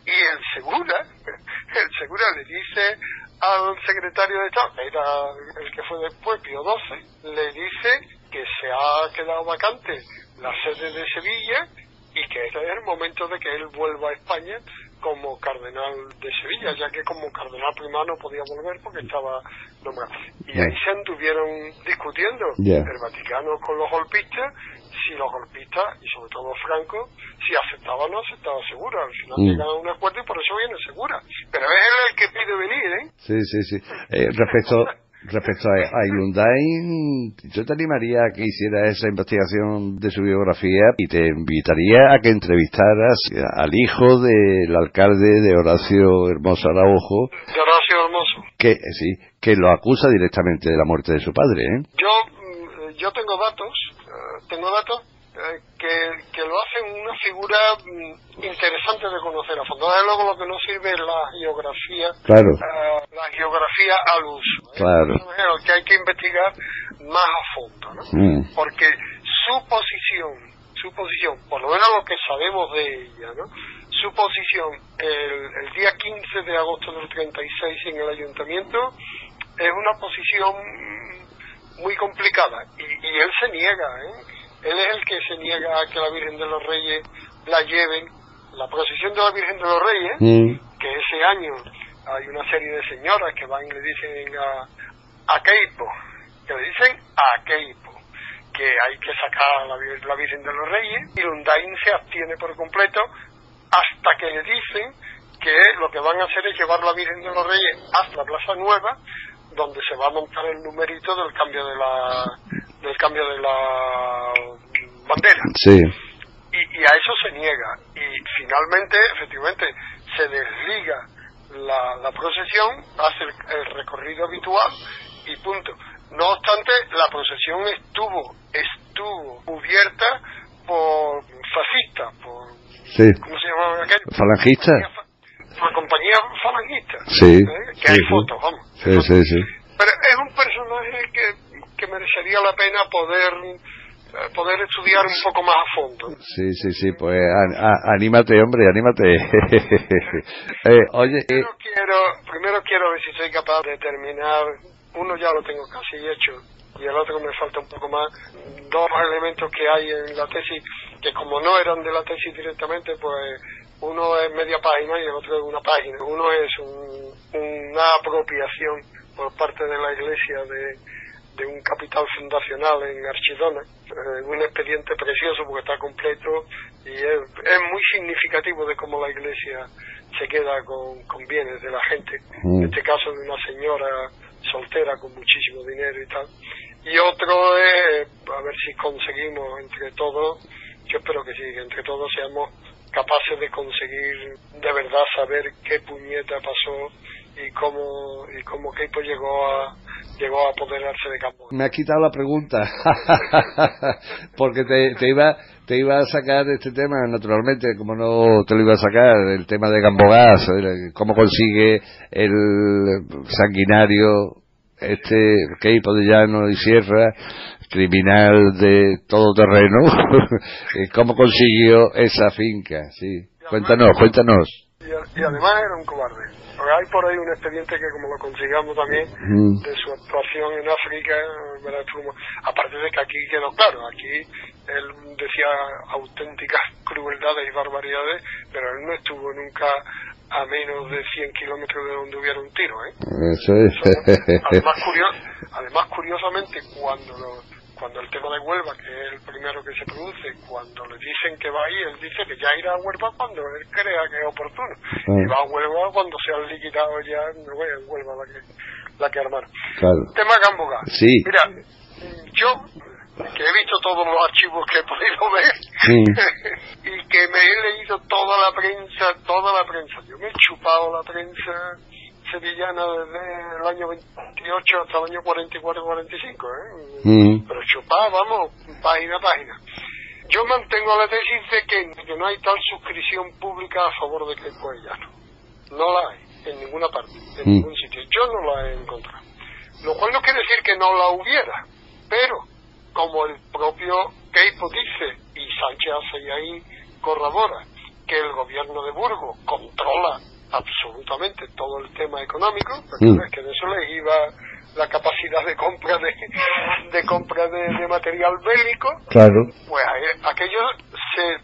y el Segura, el Segura le dice al secretario de Estado, era el que fue después, Pío XII, le dice que se ha quedado vacante la sede de Sevilla y que es el momento de que él vuelva a España como cardenal de Sevilla, ya que como cardenal primado no podía volver porque estaba nombrado. Y ahí se anduvieron discutiendo el Vaticano con los golpistas, si los golpistas, y sobre todo Franco, si aceptaba o no aceptaba Segura. Al final mm. llegaron a un acuerdo y por eso viene Segura. Pero es él el que pide venir, ¿eh? Sí, sí, sí. Eh, respecto Respecto a, a yo te animaría a que hiciera esa investigación de su biografía y te invitaría a que entrevistaras al hijo del alcalde de Horacio Hermoso Araujo. De Horacio Hermoso. Que, sí, que lo acusa directamente de la muerte de su padre, ¿eh? Yo, mm, yo tengo datos, eh, tengo datos eh, que, que, lo hacen una figura mm, interesante de conocer a fondo. Desde luego lo que no sirve es la geografía, claro. Eh, la geografía al uso. ¿eh? Claro. que hay que investigar más a fondo, ¿no? Mm. Porque su posición, su posición, por lo menos lo que sabemos de ella, ¿no? Su posición el, el día 15 de agosto del 36 en el ayuntamiento es una posición muy complicada y, y él se niega, ¿eh? Él es el que se niega a que la Virgen de los Reyes la lleven. La procesión de la Virgen de los Reyes, mm. que ese año hay una serie de señoras que van y le dicen a, a Keipo, que le dicen a Keipo, que hay que sacar a la, la Virgen de los Reyes, y Lundain se abstiene por completo hasta que le dicen que lo que van a hacer es llevar la Virgen de los Reyes hasta la Plaza Nueva, donde se va a montar el numerito del cambio de la del cambio de la bandera. Sí. Y, y, a eso se niega. Y finalmente, efectivamente, se desliga la, la procesión, hace el, recorrido habitual y punto. No obstante, la procesión estuvo, estuvo cubierta por fascistas, por... ¿Cómo se llamaba aquello? ¿Falangista? Por compañía falangista. Sí. ¿eh? Que hay fotos, vamos. Sí, sí, sí. Pero es un personaje que que merecería la pena poder eh, poder estudiar un poco más a fondo. Sí, sí, sí, pues anímate, hombre, anímate. eh, oye, eh, primero, quiero, primero quiero ver si soy capaz de terminar, uno ya lo tengo casi hecho y el otro me falta un poco más, dos elementos que hay en la tesis que como no eran de la tesis directamente, pues uno es media página y el otro es una página. Uno es una apropiación por parte de la Iglesia de de un capital fundacional en Archidona, eh, un expediente precioso porque está completo y es, es, muy significativo de cómo la iglesia se queda con, con bienes de la gente, mm. en este caso de una señora soltera con muchísimo dinero y tal. Y otro es, a ver si conseguimos entre todos, yo espero que sí, que entre todos seamos capaces de conseguir de verdad saber qué puñeta pasó y cómo, y cómo Keipo llegó a, llegó a apoderarse de campo. Me has quitado la pregunta, porque te, te, iba te iba a sacar este tema, naturalmente, como no te lo iba a sacar, el tema de Gambogás, cómo consigue el sanguinario este Keipo de Llano y Sierra, criminal de todo terreno, cómo consiguió esa finca, sí. Cuéntanos, cuéntanos. y además era un cobarde hay por ahí un expediente que como lo consigamos también de su actuación en África, aparte de que aquí quedó claro, aquí él decía auténticas crueldades y barbaridades, pero él no estuvo nunca a menos de 100 kilómetros de donde hubiera un tiro. ¿eh? Eso es. además, además, curiosamente, cuando lo, cuando el tema de Huelva, que es el primero que se produce, cuando le dicen que va ahí, él dice que ya irá a Huelva cuando él crea que es oportuno. Y va a Huelva cuando se han liquidado ya, no voy a Huelva la que, la que armaron. Claro. Tema Gamboga. Sí. Mira, yo que he visto todos los archivos que he podido ver y que me he leído toda la prensa, toda la prensa. Yo me he chupado la prensa sevillana desde el año 28 hasta el año 44-45, ¿eh? Pero chupado, vamos, página a página. Yo mantengo la tesis de que, que no hay tal suscripción pública a favor de que el Cuellano. No la hay en ninguna parte, en ningún sitio. Yo no la he encontrado. Lo cual no quiere decir que no la hubiera, pero como el propio Keipo dice, y Sánchez ahí corrobora, que el gobierno de Burgos controla absolutamente todo el tema económico, porque que de eso les iba la capacidad de compra de, de compra de, material bélico, claro. pues aquello se,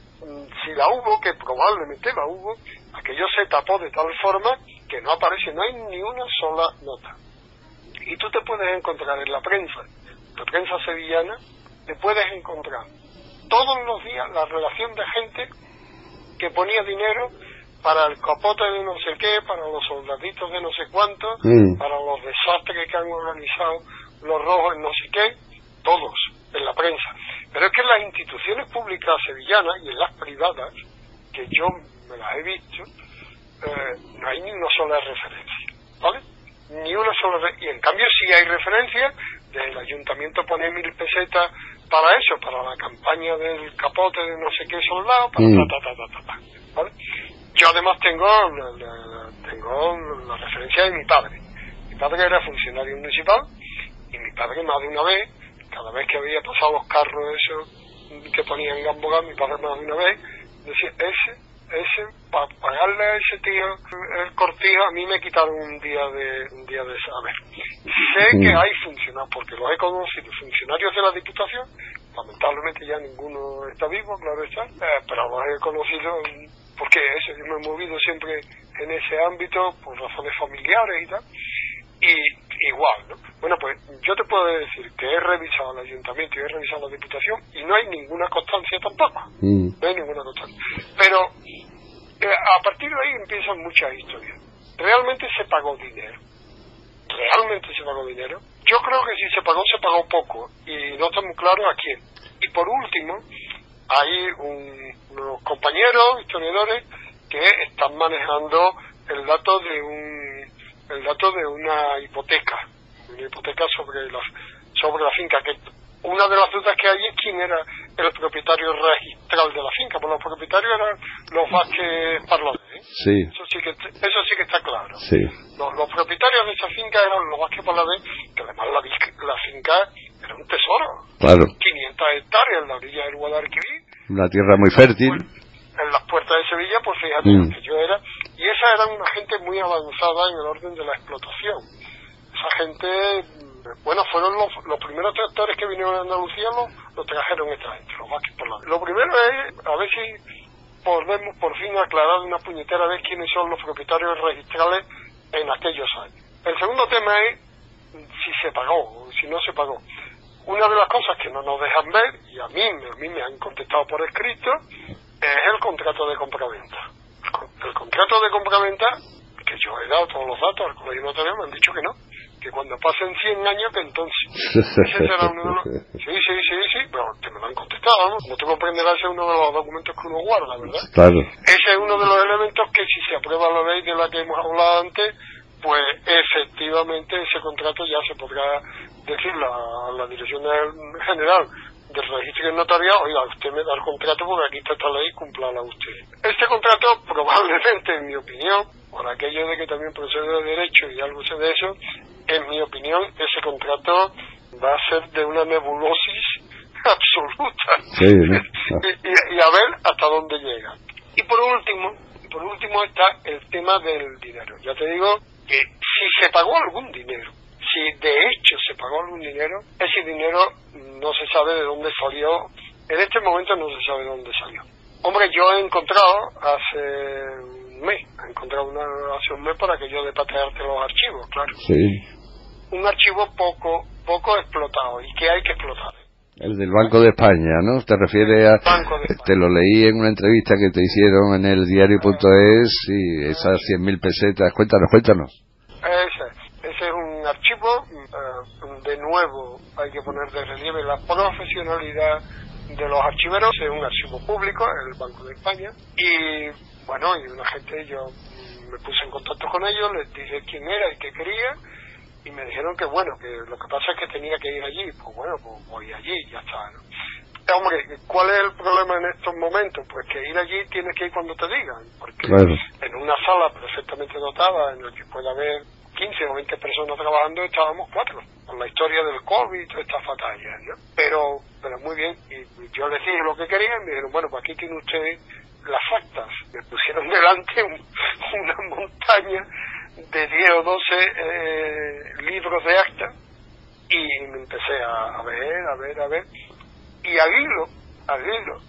si la hubo, que probablemente la hubo, aquello se tapó de tal forma que no aparece, no hay ni una sola nota. Y tú te puedes encontrar en la prensa, la prensa sevillana, te puedes encontrar todos los días la relación de gente que ponía dinero para el capote de no sé qué, para los soldaditos de no sé cuánto, para los desastres que han organizado los rojos en no sé qué, todos, en la prensa. Pero es que en las instituciones públicas sevillanas y en las privadas, que yo me las he visto, eh, no hay ni una sola referencia, ¿vale? Ni una sola Y en cambio sí hay referencia, del ayuntamiento pone mil pesetas para eso, para la campaña del capote de no sé qué soldado, para ta, ta, ta, ta, ta, ¿vale? Yo además tengo la, tengo la referencia de mi padre. Mi padre era funcionario municipal y mi padre más de una vez, cada vez que había pasado los carros esos que ponían Gamboga, mi padre más de una vez decía, ese, ese, para pagarle a ese tío el cortijo, a mí me quitaron un día de un día de saber. Sé que hay funcionarios, porque los he conocido, funcionarios de la Diputación, lamentablemente ya ninguno está vivo, claro está, eh, pero los he conocido porque eso, yo me he movido siempre en ese ámbito por razones familiares y tal, y igual, ¿no? Bueno, pues yo te puedo decir que he revisado el ayuntamiento y he revisado la diputación y no hay ninguna constancia tampoco, mm. no hay ninguna constancia. Pero eh, a partir de ahí empiezan muchas historias. Realmente se pagó dinero, realmente se pagó dinero. Yo creo que si se pagó, se pagó poco y no está muy claro a quién. Y por último, hay unos compañeros historiadores que están manejando el dato de un el dato de una hipoteca una hipoteca sobre la sobre la finca que una de las dudas que hay es quién era el propietario registral de la finca, porque los propietarios eran los Vázquez Parlones. ¿eh? Sí. Eso sí que eso sí que está claro. Sí. Los, propietarios de esa finca eran los Vázquez Parlones, que además la, la finca era un tesoro. Claro. 500 hectáreas en la orilla del Guadalquivir. Una tierra muy fértil. En las puertas de Sevilla, pues fíjate mm. que yo era. Y esa era una gente muy avanzada en el orden de la explotación. Esa gente, bueno, fueron los, los primeros tractores que vinieron a Andalucía, los, los trajeron esta gente, los por la... Lo primero es, a ver si podemos por fin aclarar una puñetera vez quiénes son los propietarios registrales en aquellos años. El segundo tema es si se pagó o si no se pagó. Una de las cosas que no nos dejan ver, y a mí, a mí me han contestado por escrito, es el contrato de compraventa. El, contrato de compraventa, que yo he dado todos los datos al colegio notario, me han dicho que no, que cuando pasen 100 años, que entonces. Ese será uno de los... Sí, sí, sí, sí, pero que me lo han contestado, ¿no? Como tú comprenderás, ese es uno de los documentos que uno guarda, ¿verdad? Claro. Ese es uno de los elementos que si se aprueba la ley de la que hemos hablado antes, pues efectivamente ese contrato ya se podrá decir a la Dirección General del Registro Notariado, oiga, usted me da el contrato porque aquí está esta ley, cumplala usted. Este contrato probablemente, en mi opinión, por aquello de que también procede de derecho y algo sé de eso, en mi opinión, ese contrato va a ser de una nebulosis absoluta. y, y, a ver hasta dónde llega. Y por último, por último está el tema del dinero. Ya te digo que si se pagó algún dinero, si de hecho se pagó algún dinero, ese dinero no se sabe de dónde salió. En este momento no se sabe de dónde salió. Hombre, yo he encontrado hace un mes, he encontrado una, hace un mes para que yo patearte los archivos, claro. Sí. Un archivo poco, poco explotado y que hay que explotar. El del Banco de España, ¿no? Te refiere a... Te lo leí en una entrevista que te hicieron en el diario.es y esas 100.000 pesetas. Cuéntanos, cuéntanos. Ese, archivo de nuevo hay que poner de relieve la profesionalidad de los archiveros, es un archivo público, el Banco de España, y bueno, y una gente, yo me puse en contacto con ellos, les dije quién era y qué quería, y me dijeron que bueno, que lo que pasa es que tenía que ir allí, pues bueno, pues voy allí y ya está, ¿no? Hombre, ¿cuál es el problema en estos momentos? Pues que ir allí tienes que ir cuando te digan, porque en una sala perfectamente dotada en la que puede haber 15 o 20 personas trabajando, estábamos cuatro, con la historia del COVID y toda esta fatalla, ¿no? Pero, pero muy bien, y yo les dije lo que querían, me dijeron, bueno, pues aquí tiene usted las actas. Me pusieron delante una montaña de 10 o 12 eh, libros de acta y me empecé a, ver, a ver, a ver. Y al hilo, al hilo,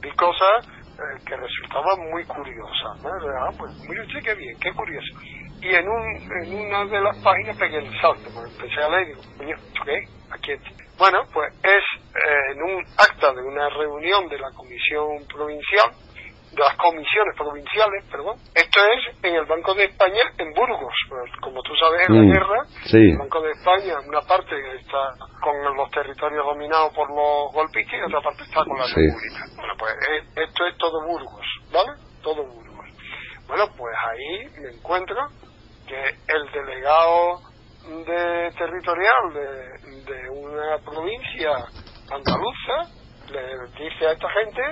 vi cosas eh, que resultaban muy curiosas. Ah, pues mire usted bien, qué curioso. Y en, un, en una de las páginas pegué el salto, empecé a leer y digo, coño, ¿qué? Aquí Bueno, pues es eh, en un acta de una reunión de la Comisión Provincial de las comisiones provinciales, perdón. Esto es en el Banco de España en Burgos. Pues, como tú sabes, en la mm, guerra, el Banco de España, una parte está con los territorios dominados por los golpistas y otra parte está con la República. Bueno, pues eh, esto es todo Burgos, ¿vale? Todo Burgos. Bueno, pues ahí me encuentro que el delegado de territorial de, de una provincia andaluza le dice a esta gente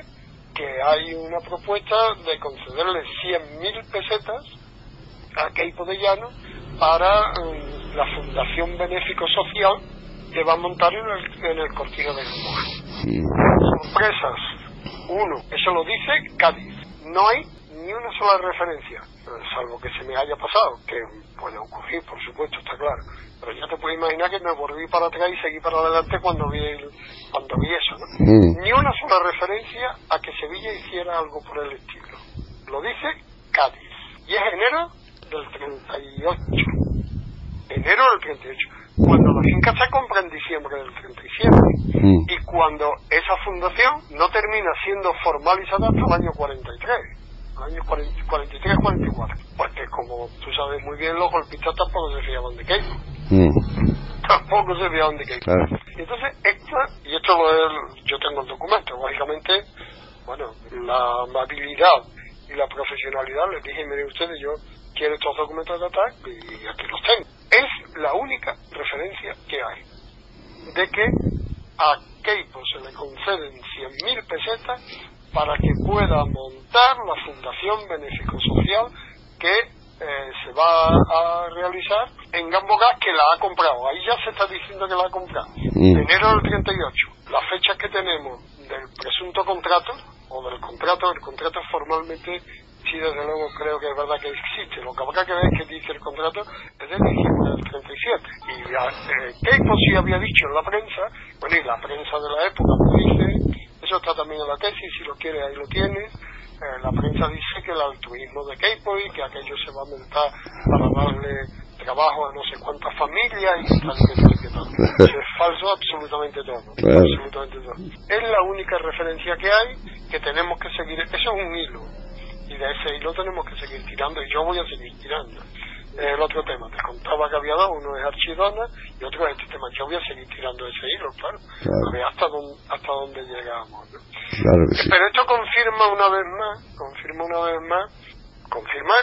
que hay una propuesta de concederle 100.000 pesetas a Keipo de Llano para mm, la Fundación Benéfico Social que va a montar en el, en el Cortijo de Lisboa. Sorpresas. Uno, eso lo dice Cádiz. No hay ni una sola referencia, salvo que se me haya pasado, que puede ocurrir, por supuesto, está claro. Pero ya te puedes imaginar que me volví para atrás y seguí para adelante cuando vi cuando vi eso ¿no? Mm. ni una sola referencia a que Sevilla hiciera algo por el estilo. Lo dice Cádiz. Y es enero del 38 enero del 38 cuando la finca se compra en diciembre del 37 mm. y cuando esa fundación no termina siendo formalizada hasta el año 43 años 43-44 porque como tú sabes muy bien los golpistas tampoco se fiaban de Keiko mm. tampoco se fiaban de Keiko entonces esta y esto lo es, yo tengo el documento lógicamente bueno la amabilidad y la profesionalidad les dije miren ustedes yo quiero estos documentos de atrás y aquí los tengo es la única referencia que hay de que a Keipo se le conceden 100.000 pesetas para que pueda montar la Fundación Benéfico Social que eh, se va a realizar en Gambogás, que la ha comprado. Ahí ya se está diciendo que la ha comprado. Mm. Enero del 38. Las fechas que tenemos del presunto contrato, o del contrato, el contrato formalmente, sí, desde luego creo que es verdad que existe. Lo que habrá que ver es que dice el contrato es de diciembre del 37. Y ya, eh, Keiko sí había dicho en la prensa, bueno, y la prensa de la época dice eso está también en la tesis, si lo quieres ahí lo tienes. Eh, la prensa dice que el altruismo de y que aquello se va a aumentar para darle trabajo a no sé cuántas familias y tal, que tal, que tal. es falso absolutamente todo. Absolutamente todo. Es la única referencia que hay que tenemos que seguir. Eso es un hilo. Y de ese hilo tenemos que seguir tirando y yo voy a seguir tirando el otro tema. Te contaba que había dos, uno es Archidona y otro es este tema. Yo voy a seguir tirando ese hilo, claro, a ver hasta dónde, hasta dónde llegamos. Pero esto confirma una vez más, confirma una vez más, confirma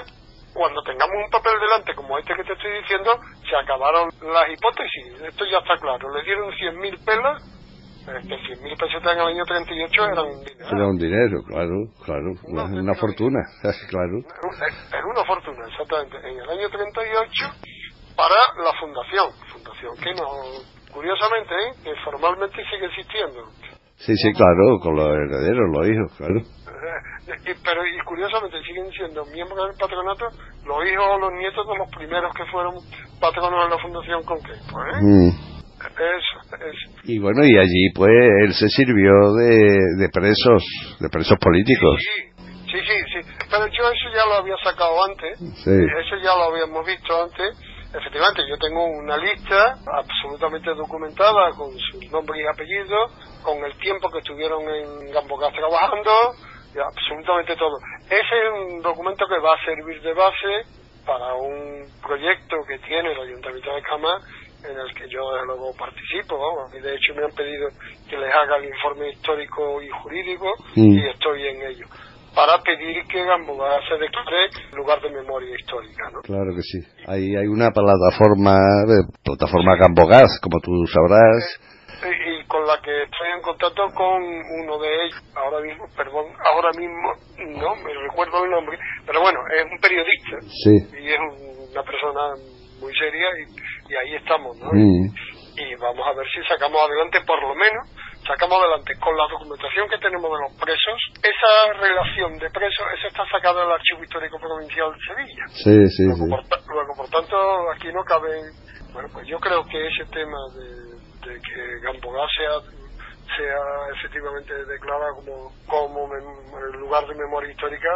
cuando tengamos un papel delante como este que te estoy diciendo, se acabaron las hipótesis. Esto ya está claro. Le dieron 100.000 pelas que 100.000 pesetas en el año 38 eran un dinero. Era un dinero, claro, claro, una, fortuna, claro. Es una fortuna, exactamente. En el año 38 para la fundación, fundación que no, curiosamente, ¿eh? que formalmente sigue existiendo. Sí, sí, claro, con los herederos, los hijos, claro. Pero y curiosamente siguen siendo miembros del patronato los hijos o los nietos de los primeros que fueron patronos de la fundación con que, pues, ¿eh? Mm. Y bueno, y allí pues él se sirvió de, de presos, de presos políticos. Sí, sí, sí, pero yo eso ya lo había sacado antes, eso ya lo habíamos visto antes. Efectivamente, yo tengo una lista absolutamente documentada con su nombre y apellido, con el tiempo que estuvieron en Gambogás trabajando, absolutamente todo. Ese es un documento que va a servir de base para un proyecto que tiene el Ayuntamiento de Cama en el que yo luego participo, vamos, y de hecho me han pedido que les haga el informe histórico y jurídico Mm. y estoy en ello, para pedir que Gamboa se declare lugar de memoria histórica, ¿no? Claro que sí. Hay, hay una plataforma, eh, plataforma Gambogás, como tú sabrás. y, y con la que estoy en contacto con uno de ellos ahora mismo perdón ahora mismo no me recuerdo el nombre pero bueno es un periodista Sí. y es un- una persona muy seria y, y ahí estamos ¿no? Mm. y vamos a ver si sacamos adelante por lo menos sacamos adelante con la documentación que tenemos de los presos esa relación de presos esa está sacada del archivo histórico provincial de Sevilla Sí, sí, luego, sí. por, luego, por tanto, aquí no cabe. Bueno, pues yo creo que ese tema de, de que Gambogá sea, sea efectivamente declarado como, como mem- lugar de memoria histórica,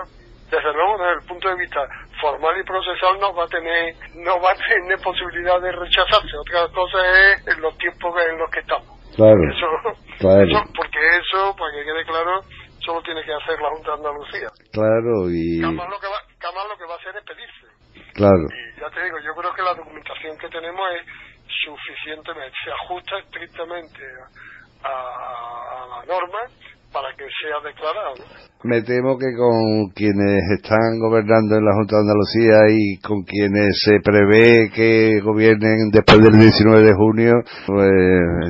desde luego, desde el punto de vista formal y procesal, no va a tener, no va a tener posibilidad de rechazarse. Otra cosa es en los tiempos en los que estamos. Claro, Eso, claro. eso- porque eso, para que quede claro, solo tiene que hacer la Junta de Andalucía. claro, y... Jamás lo que va, jamás lo que va a hacer es pedirse. Claro. Y ya te digo, yo creo que la documentación que tenemos es suficientemente, se ajusta estrictamente a, a la norma para que sea declarado. Me temo que con quienes están gobernando en la Junta de Andalucía y con quienes se prevé que gobiernen después del 19 de junio, pues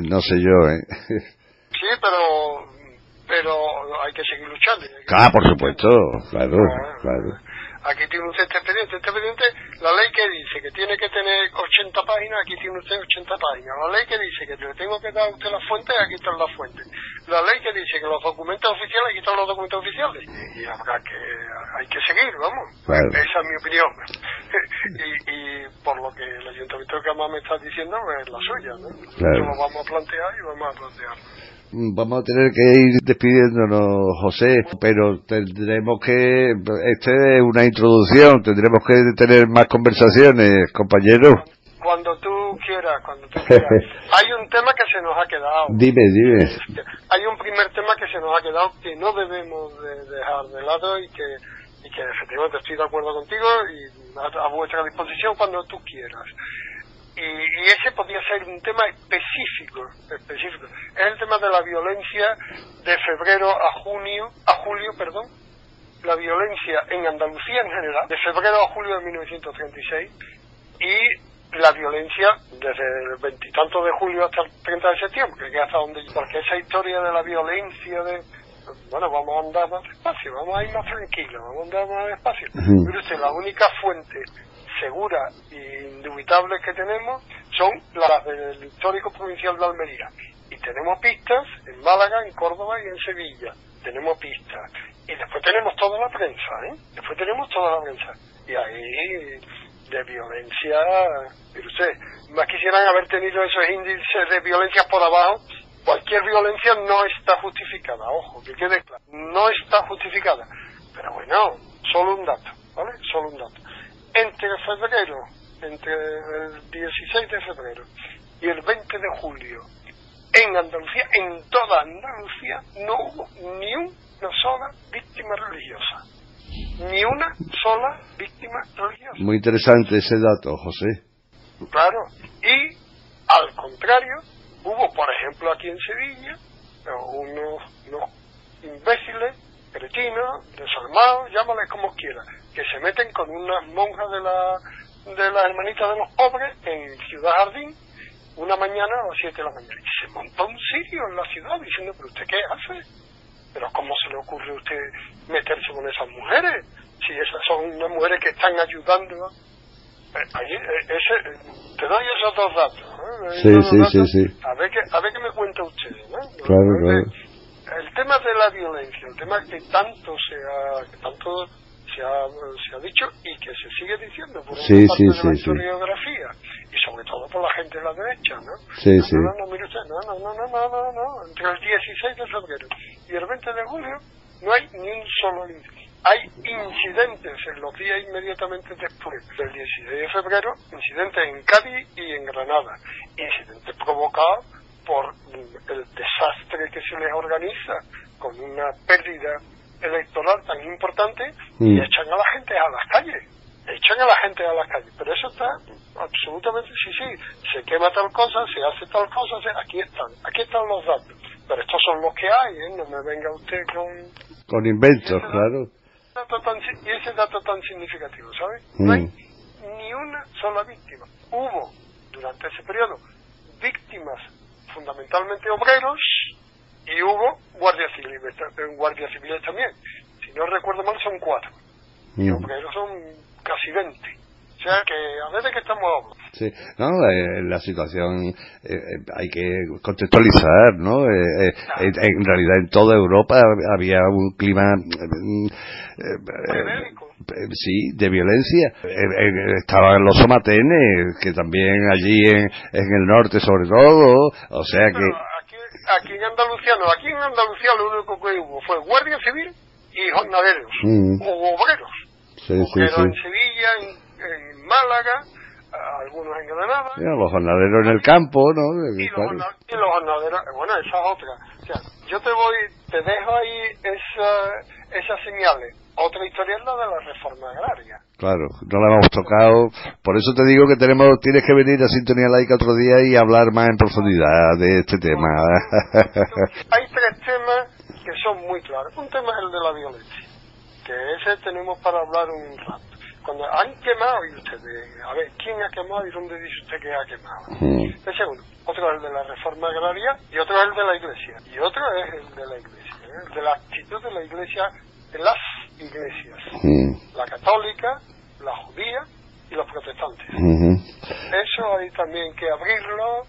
no sé yo, ¿eh? Sí, pero pero hay que seguir luchando. Que Ah, por seguir supuesto, claro, luchando. claro. Aquí tiene usted este expediente. Este expediente, la ley que dice que tiene que tener 80 páginas, aquí tiene usted 80 páginas. La ley que dice que le tengo que dar a usted las fuentes, aquí están las fuentes. La ley que dice que los documentos oficiales, aquí están los documentos oficiales. Y habrá que, hay que seguir, vamos. Claro. Esa es mi opinión. y, y por lo que el Ayuntamiento de Camá me está diciendo, es la suya, ¿no? Claro. Eso lo vamos a plantear y vamos a plantear. Vamos a tener que ir despidiéndonos, José, pero tendremos que, esta es una introducción, tendremos que tener más conversaciones, compañeros. Cuando tú quieras, cuando tú quieras. Hay un tema que se nos ha quedado. Dime, dime. hay un primer tema que se nos ha quedado que no debemos de dejar de lado y que, y que efectivamente estoy de acuerdo contigo y a, a vuestra disposición cuando tú quieras. Y, y ese podría ser un tema específico, específico. Es el tema de la violencia de febrero a junio, a julio, perdón, la violencia en Andalucía en general, de febrero a julio de 1936, y la violencia desde el veintitantos de julio hasta el 30 de septiembre, que es hasta donde, porque esa historia de la violencia de, bueno, vamos a andar más despacio, vamos a ir más tranquilos, vamos a andar más despacio. Mire usted, la única fuente segura e indubitable que tenemos son las del histórico provincial de Almería. Y tenemos pistas en Málaga, en Córdoba y en Sevilla. Tenemos pistas. Y después tenemos toda la prensa, ¿eh? Después tenemos toda la prensa. Y ahí de violencia, mire usted, más quisieran haber tenido esos índices de violencia por abajo. Cualquier violencia no está justificada, ojo, que quede claro. No está justificada. Pero bueno, solo un dato, ¿vale? Solo un dato. Entre febrero, entre el 16 de febrero y el 20 de julio, en Andalucía, en toda Andalucía, no hubo ni una sola víctima religiosa. Ni una sola víctima religiosa. Muy interesante ese dato, José. Claro. Y, al contrario, hubo, por ejemplo, aquí en Sevilla, unos, unos imbéciles, cretinos, desalmados, llámale como quieras, que se meten con unas monjas de la de las hermanitas de los pobres en Ciudad Jardín una mañana a las 7 de la mañana. Y se montó un sirio en la ciudad diciendo, pero usted qué hace? Pero ¿cómo se le ocurre a usted meterse con esas mujeres? Si esas son unas mujeres que están ayudando. Eh, ahí, eh, ese, eh, te doy esos dos datos. ¿eh? Sí, sí, dos sí, datos. sí. A ver qué, a ver qué me cuenta usted. ¿no? Claro, A ver, claro. El tema de la violencia, el tema que tanto se ha, que tanto se ha, se ha dicho y que se sigue diciendo por Sí, una parte sí, de sí, la sí. historiografía y sobre todo por la gente de la derecha, ¿no? Sí, no, sí. No, no, mire usted, no, no, no, no, no, no, no, entre el 16 de febrero y el 20 de julio no hay ni un solo incidente. Hay incidentes en los días inmediatamente después del 16 de febrero, incidentes en Cádiz y en Granada, incidentes provocados por el desastre que se les organiza con una pérdida electoral tan importante y Mm. echan a la gente a las calles. echan a la gente a la calle, pero eso está absolutamente, sí, sí, se quema tal cosa, se hace tal cosa, aquí están, aquí están los datos, pero estos son los que hay, ¿eh? no me venga usted con... Con inventos, claro. y ese dato tan significativo, ¿sabes? No hay mm. ni una sola víctima. Hubo, durante ese periodo, víctimas fundamentalmente obreros y hubo guardias civiles, guardias civiles también. Si no recuerdo mal, son cuatro. Y mm. obreros son casi 20. O sea que a ver de qué estamos. Sí, no, eh, la situación eh, eh, hay que contextualizar, ¿no? en realidad en toda Europa había un clima sí, de violencia. estaban los somatenes, que también allí en, en el norte sobre todo, o sea que... Aquí, en Andalucía no, aquí en Andalucía lo único que hubo fue guardia civil y jornaleros, mm. o obreros. Sí, sí, en Sevilla, en, Málaga, algunos en Granada. los jornaleros en el campo, ¿no? Y los, jornaleros, bueno, esa es otra. O sea, yo te voy, te dejo ahí esa, esas señales. Otra historia es la de la reforma agraria. Claro, no la hemos tocado. Por eso te digo que tenemos, tienes que venir a Sintonía Laica otro día y hablar más en profundidad de este tema. Hay tres temas que son muy claros. Un tema es el de la violencia que ese tenemos para hablar un rato. Cuando han quemado, y ustedes, a ver, ¿quién ha quemado y dónde dice usted que ha quemado? Mm. Ese uno. Otro es el de la reforma agraria y otro es el de la iglesia. Y otro es el de la iglesia, ¿eh? el de la actitud de la iglesia, las iglesias. Mm. La católica, la judía y los protestantes. Eso hay también que abrirlo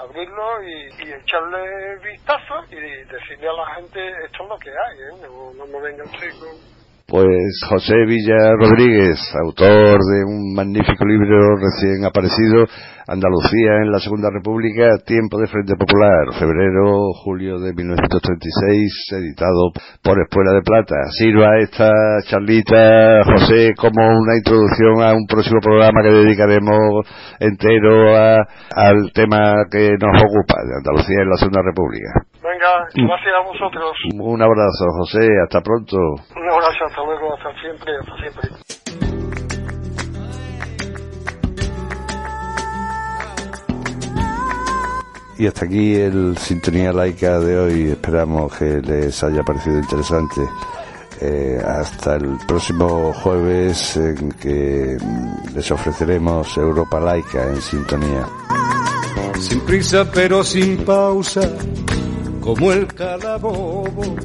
abrirlo y, echarle vistazo y decirle a la gente esto es lo que hay, ¿eh? no, no me vengan con pues José Villa Rodríguez, autor de un magnífico libro recién aparecido, Andalucía en la Segunda República, Tiempo de Frente Popular, febrero, julio de 1936, editado por Espuela de Plata. Sirva esta charlita, José, como una introducción a un próximo programa que dedicaremos entero al tema que nos ocupa, de Andalucía en la Segunda República. Venga, gracias a vosotros. Un abrazo, José, hasta pronto. Un abrazo, hasta luego, hasta siempre, hasta siempre. Y hasta aquí el Sintonía Laica de hoy. Esperamos que les haya parecido interesante. Eh, hasta el próximo jueves en que les ofreceremos Europa Laica en sintonía. Sin prisa pero sin pausa, como el calabobo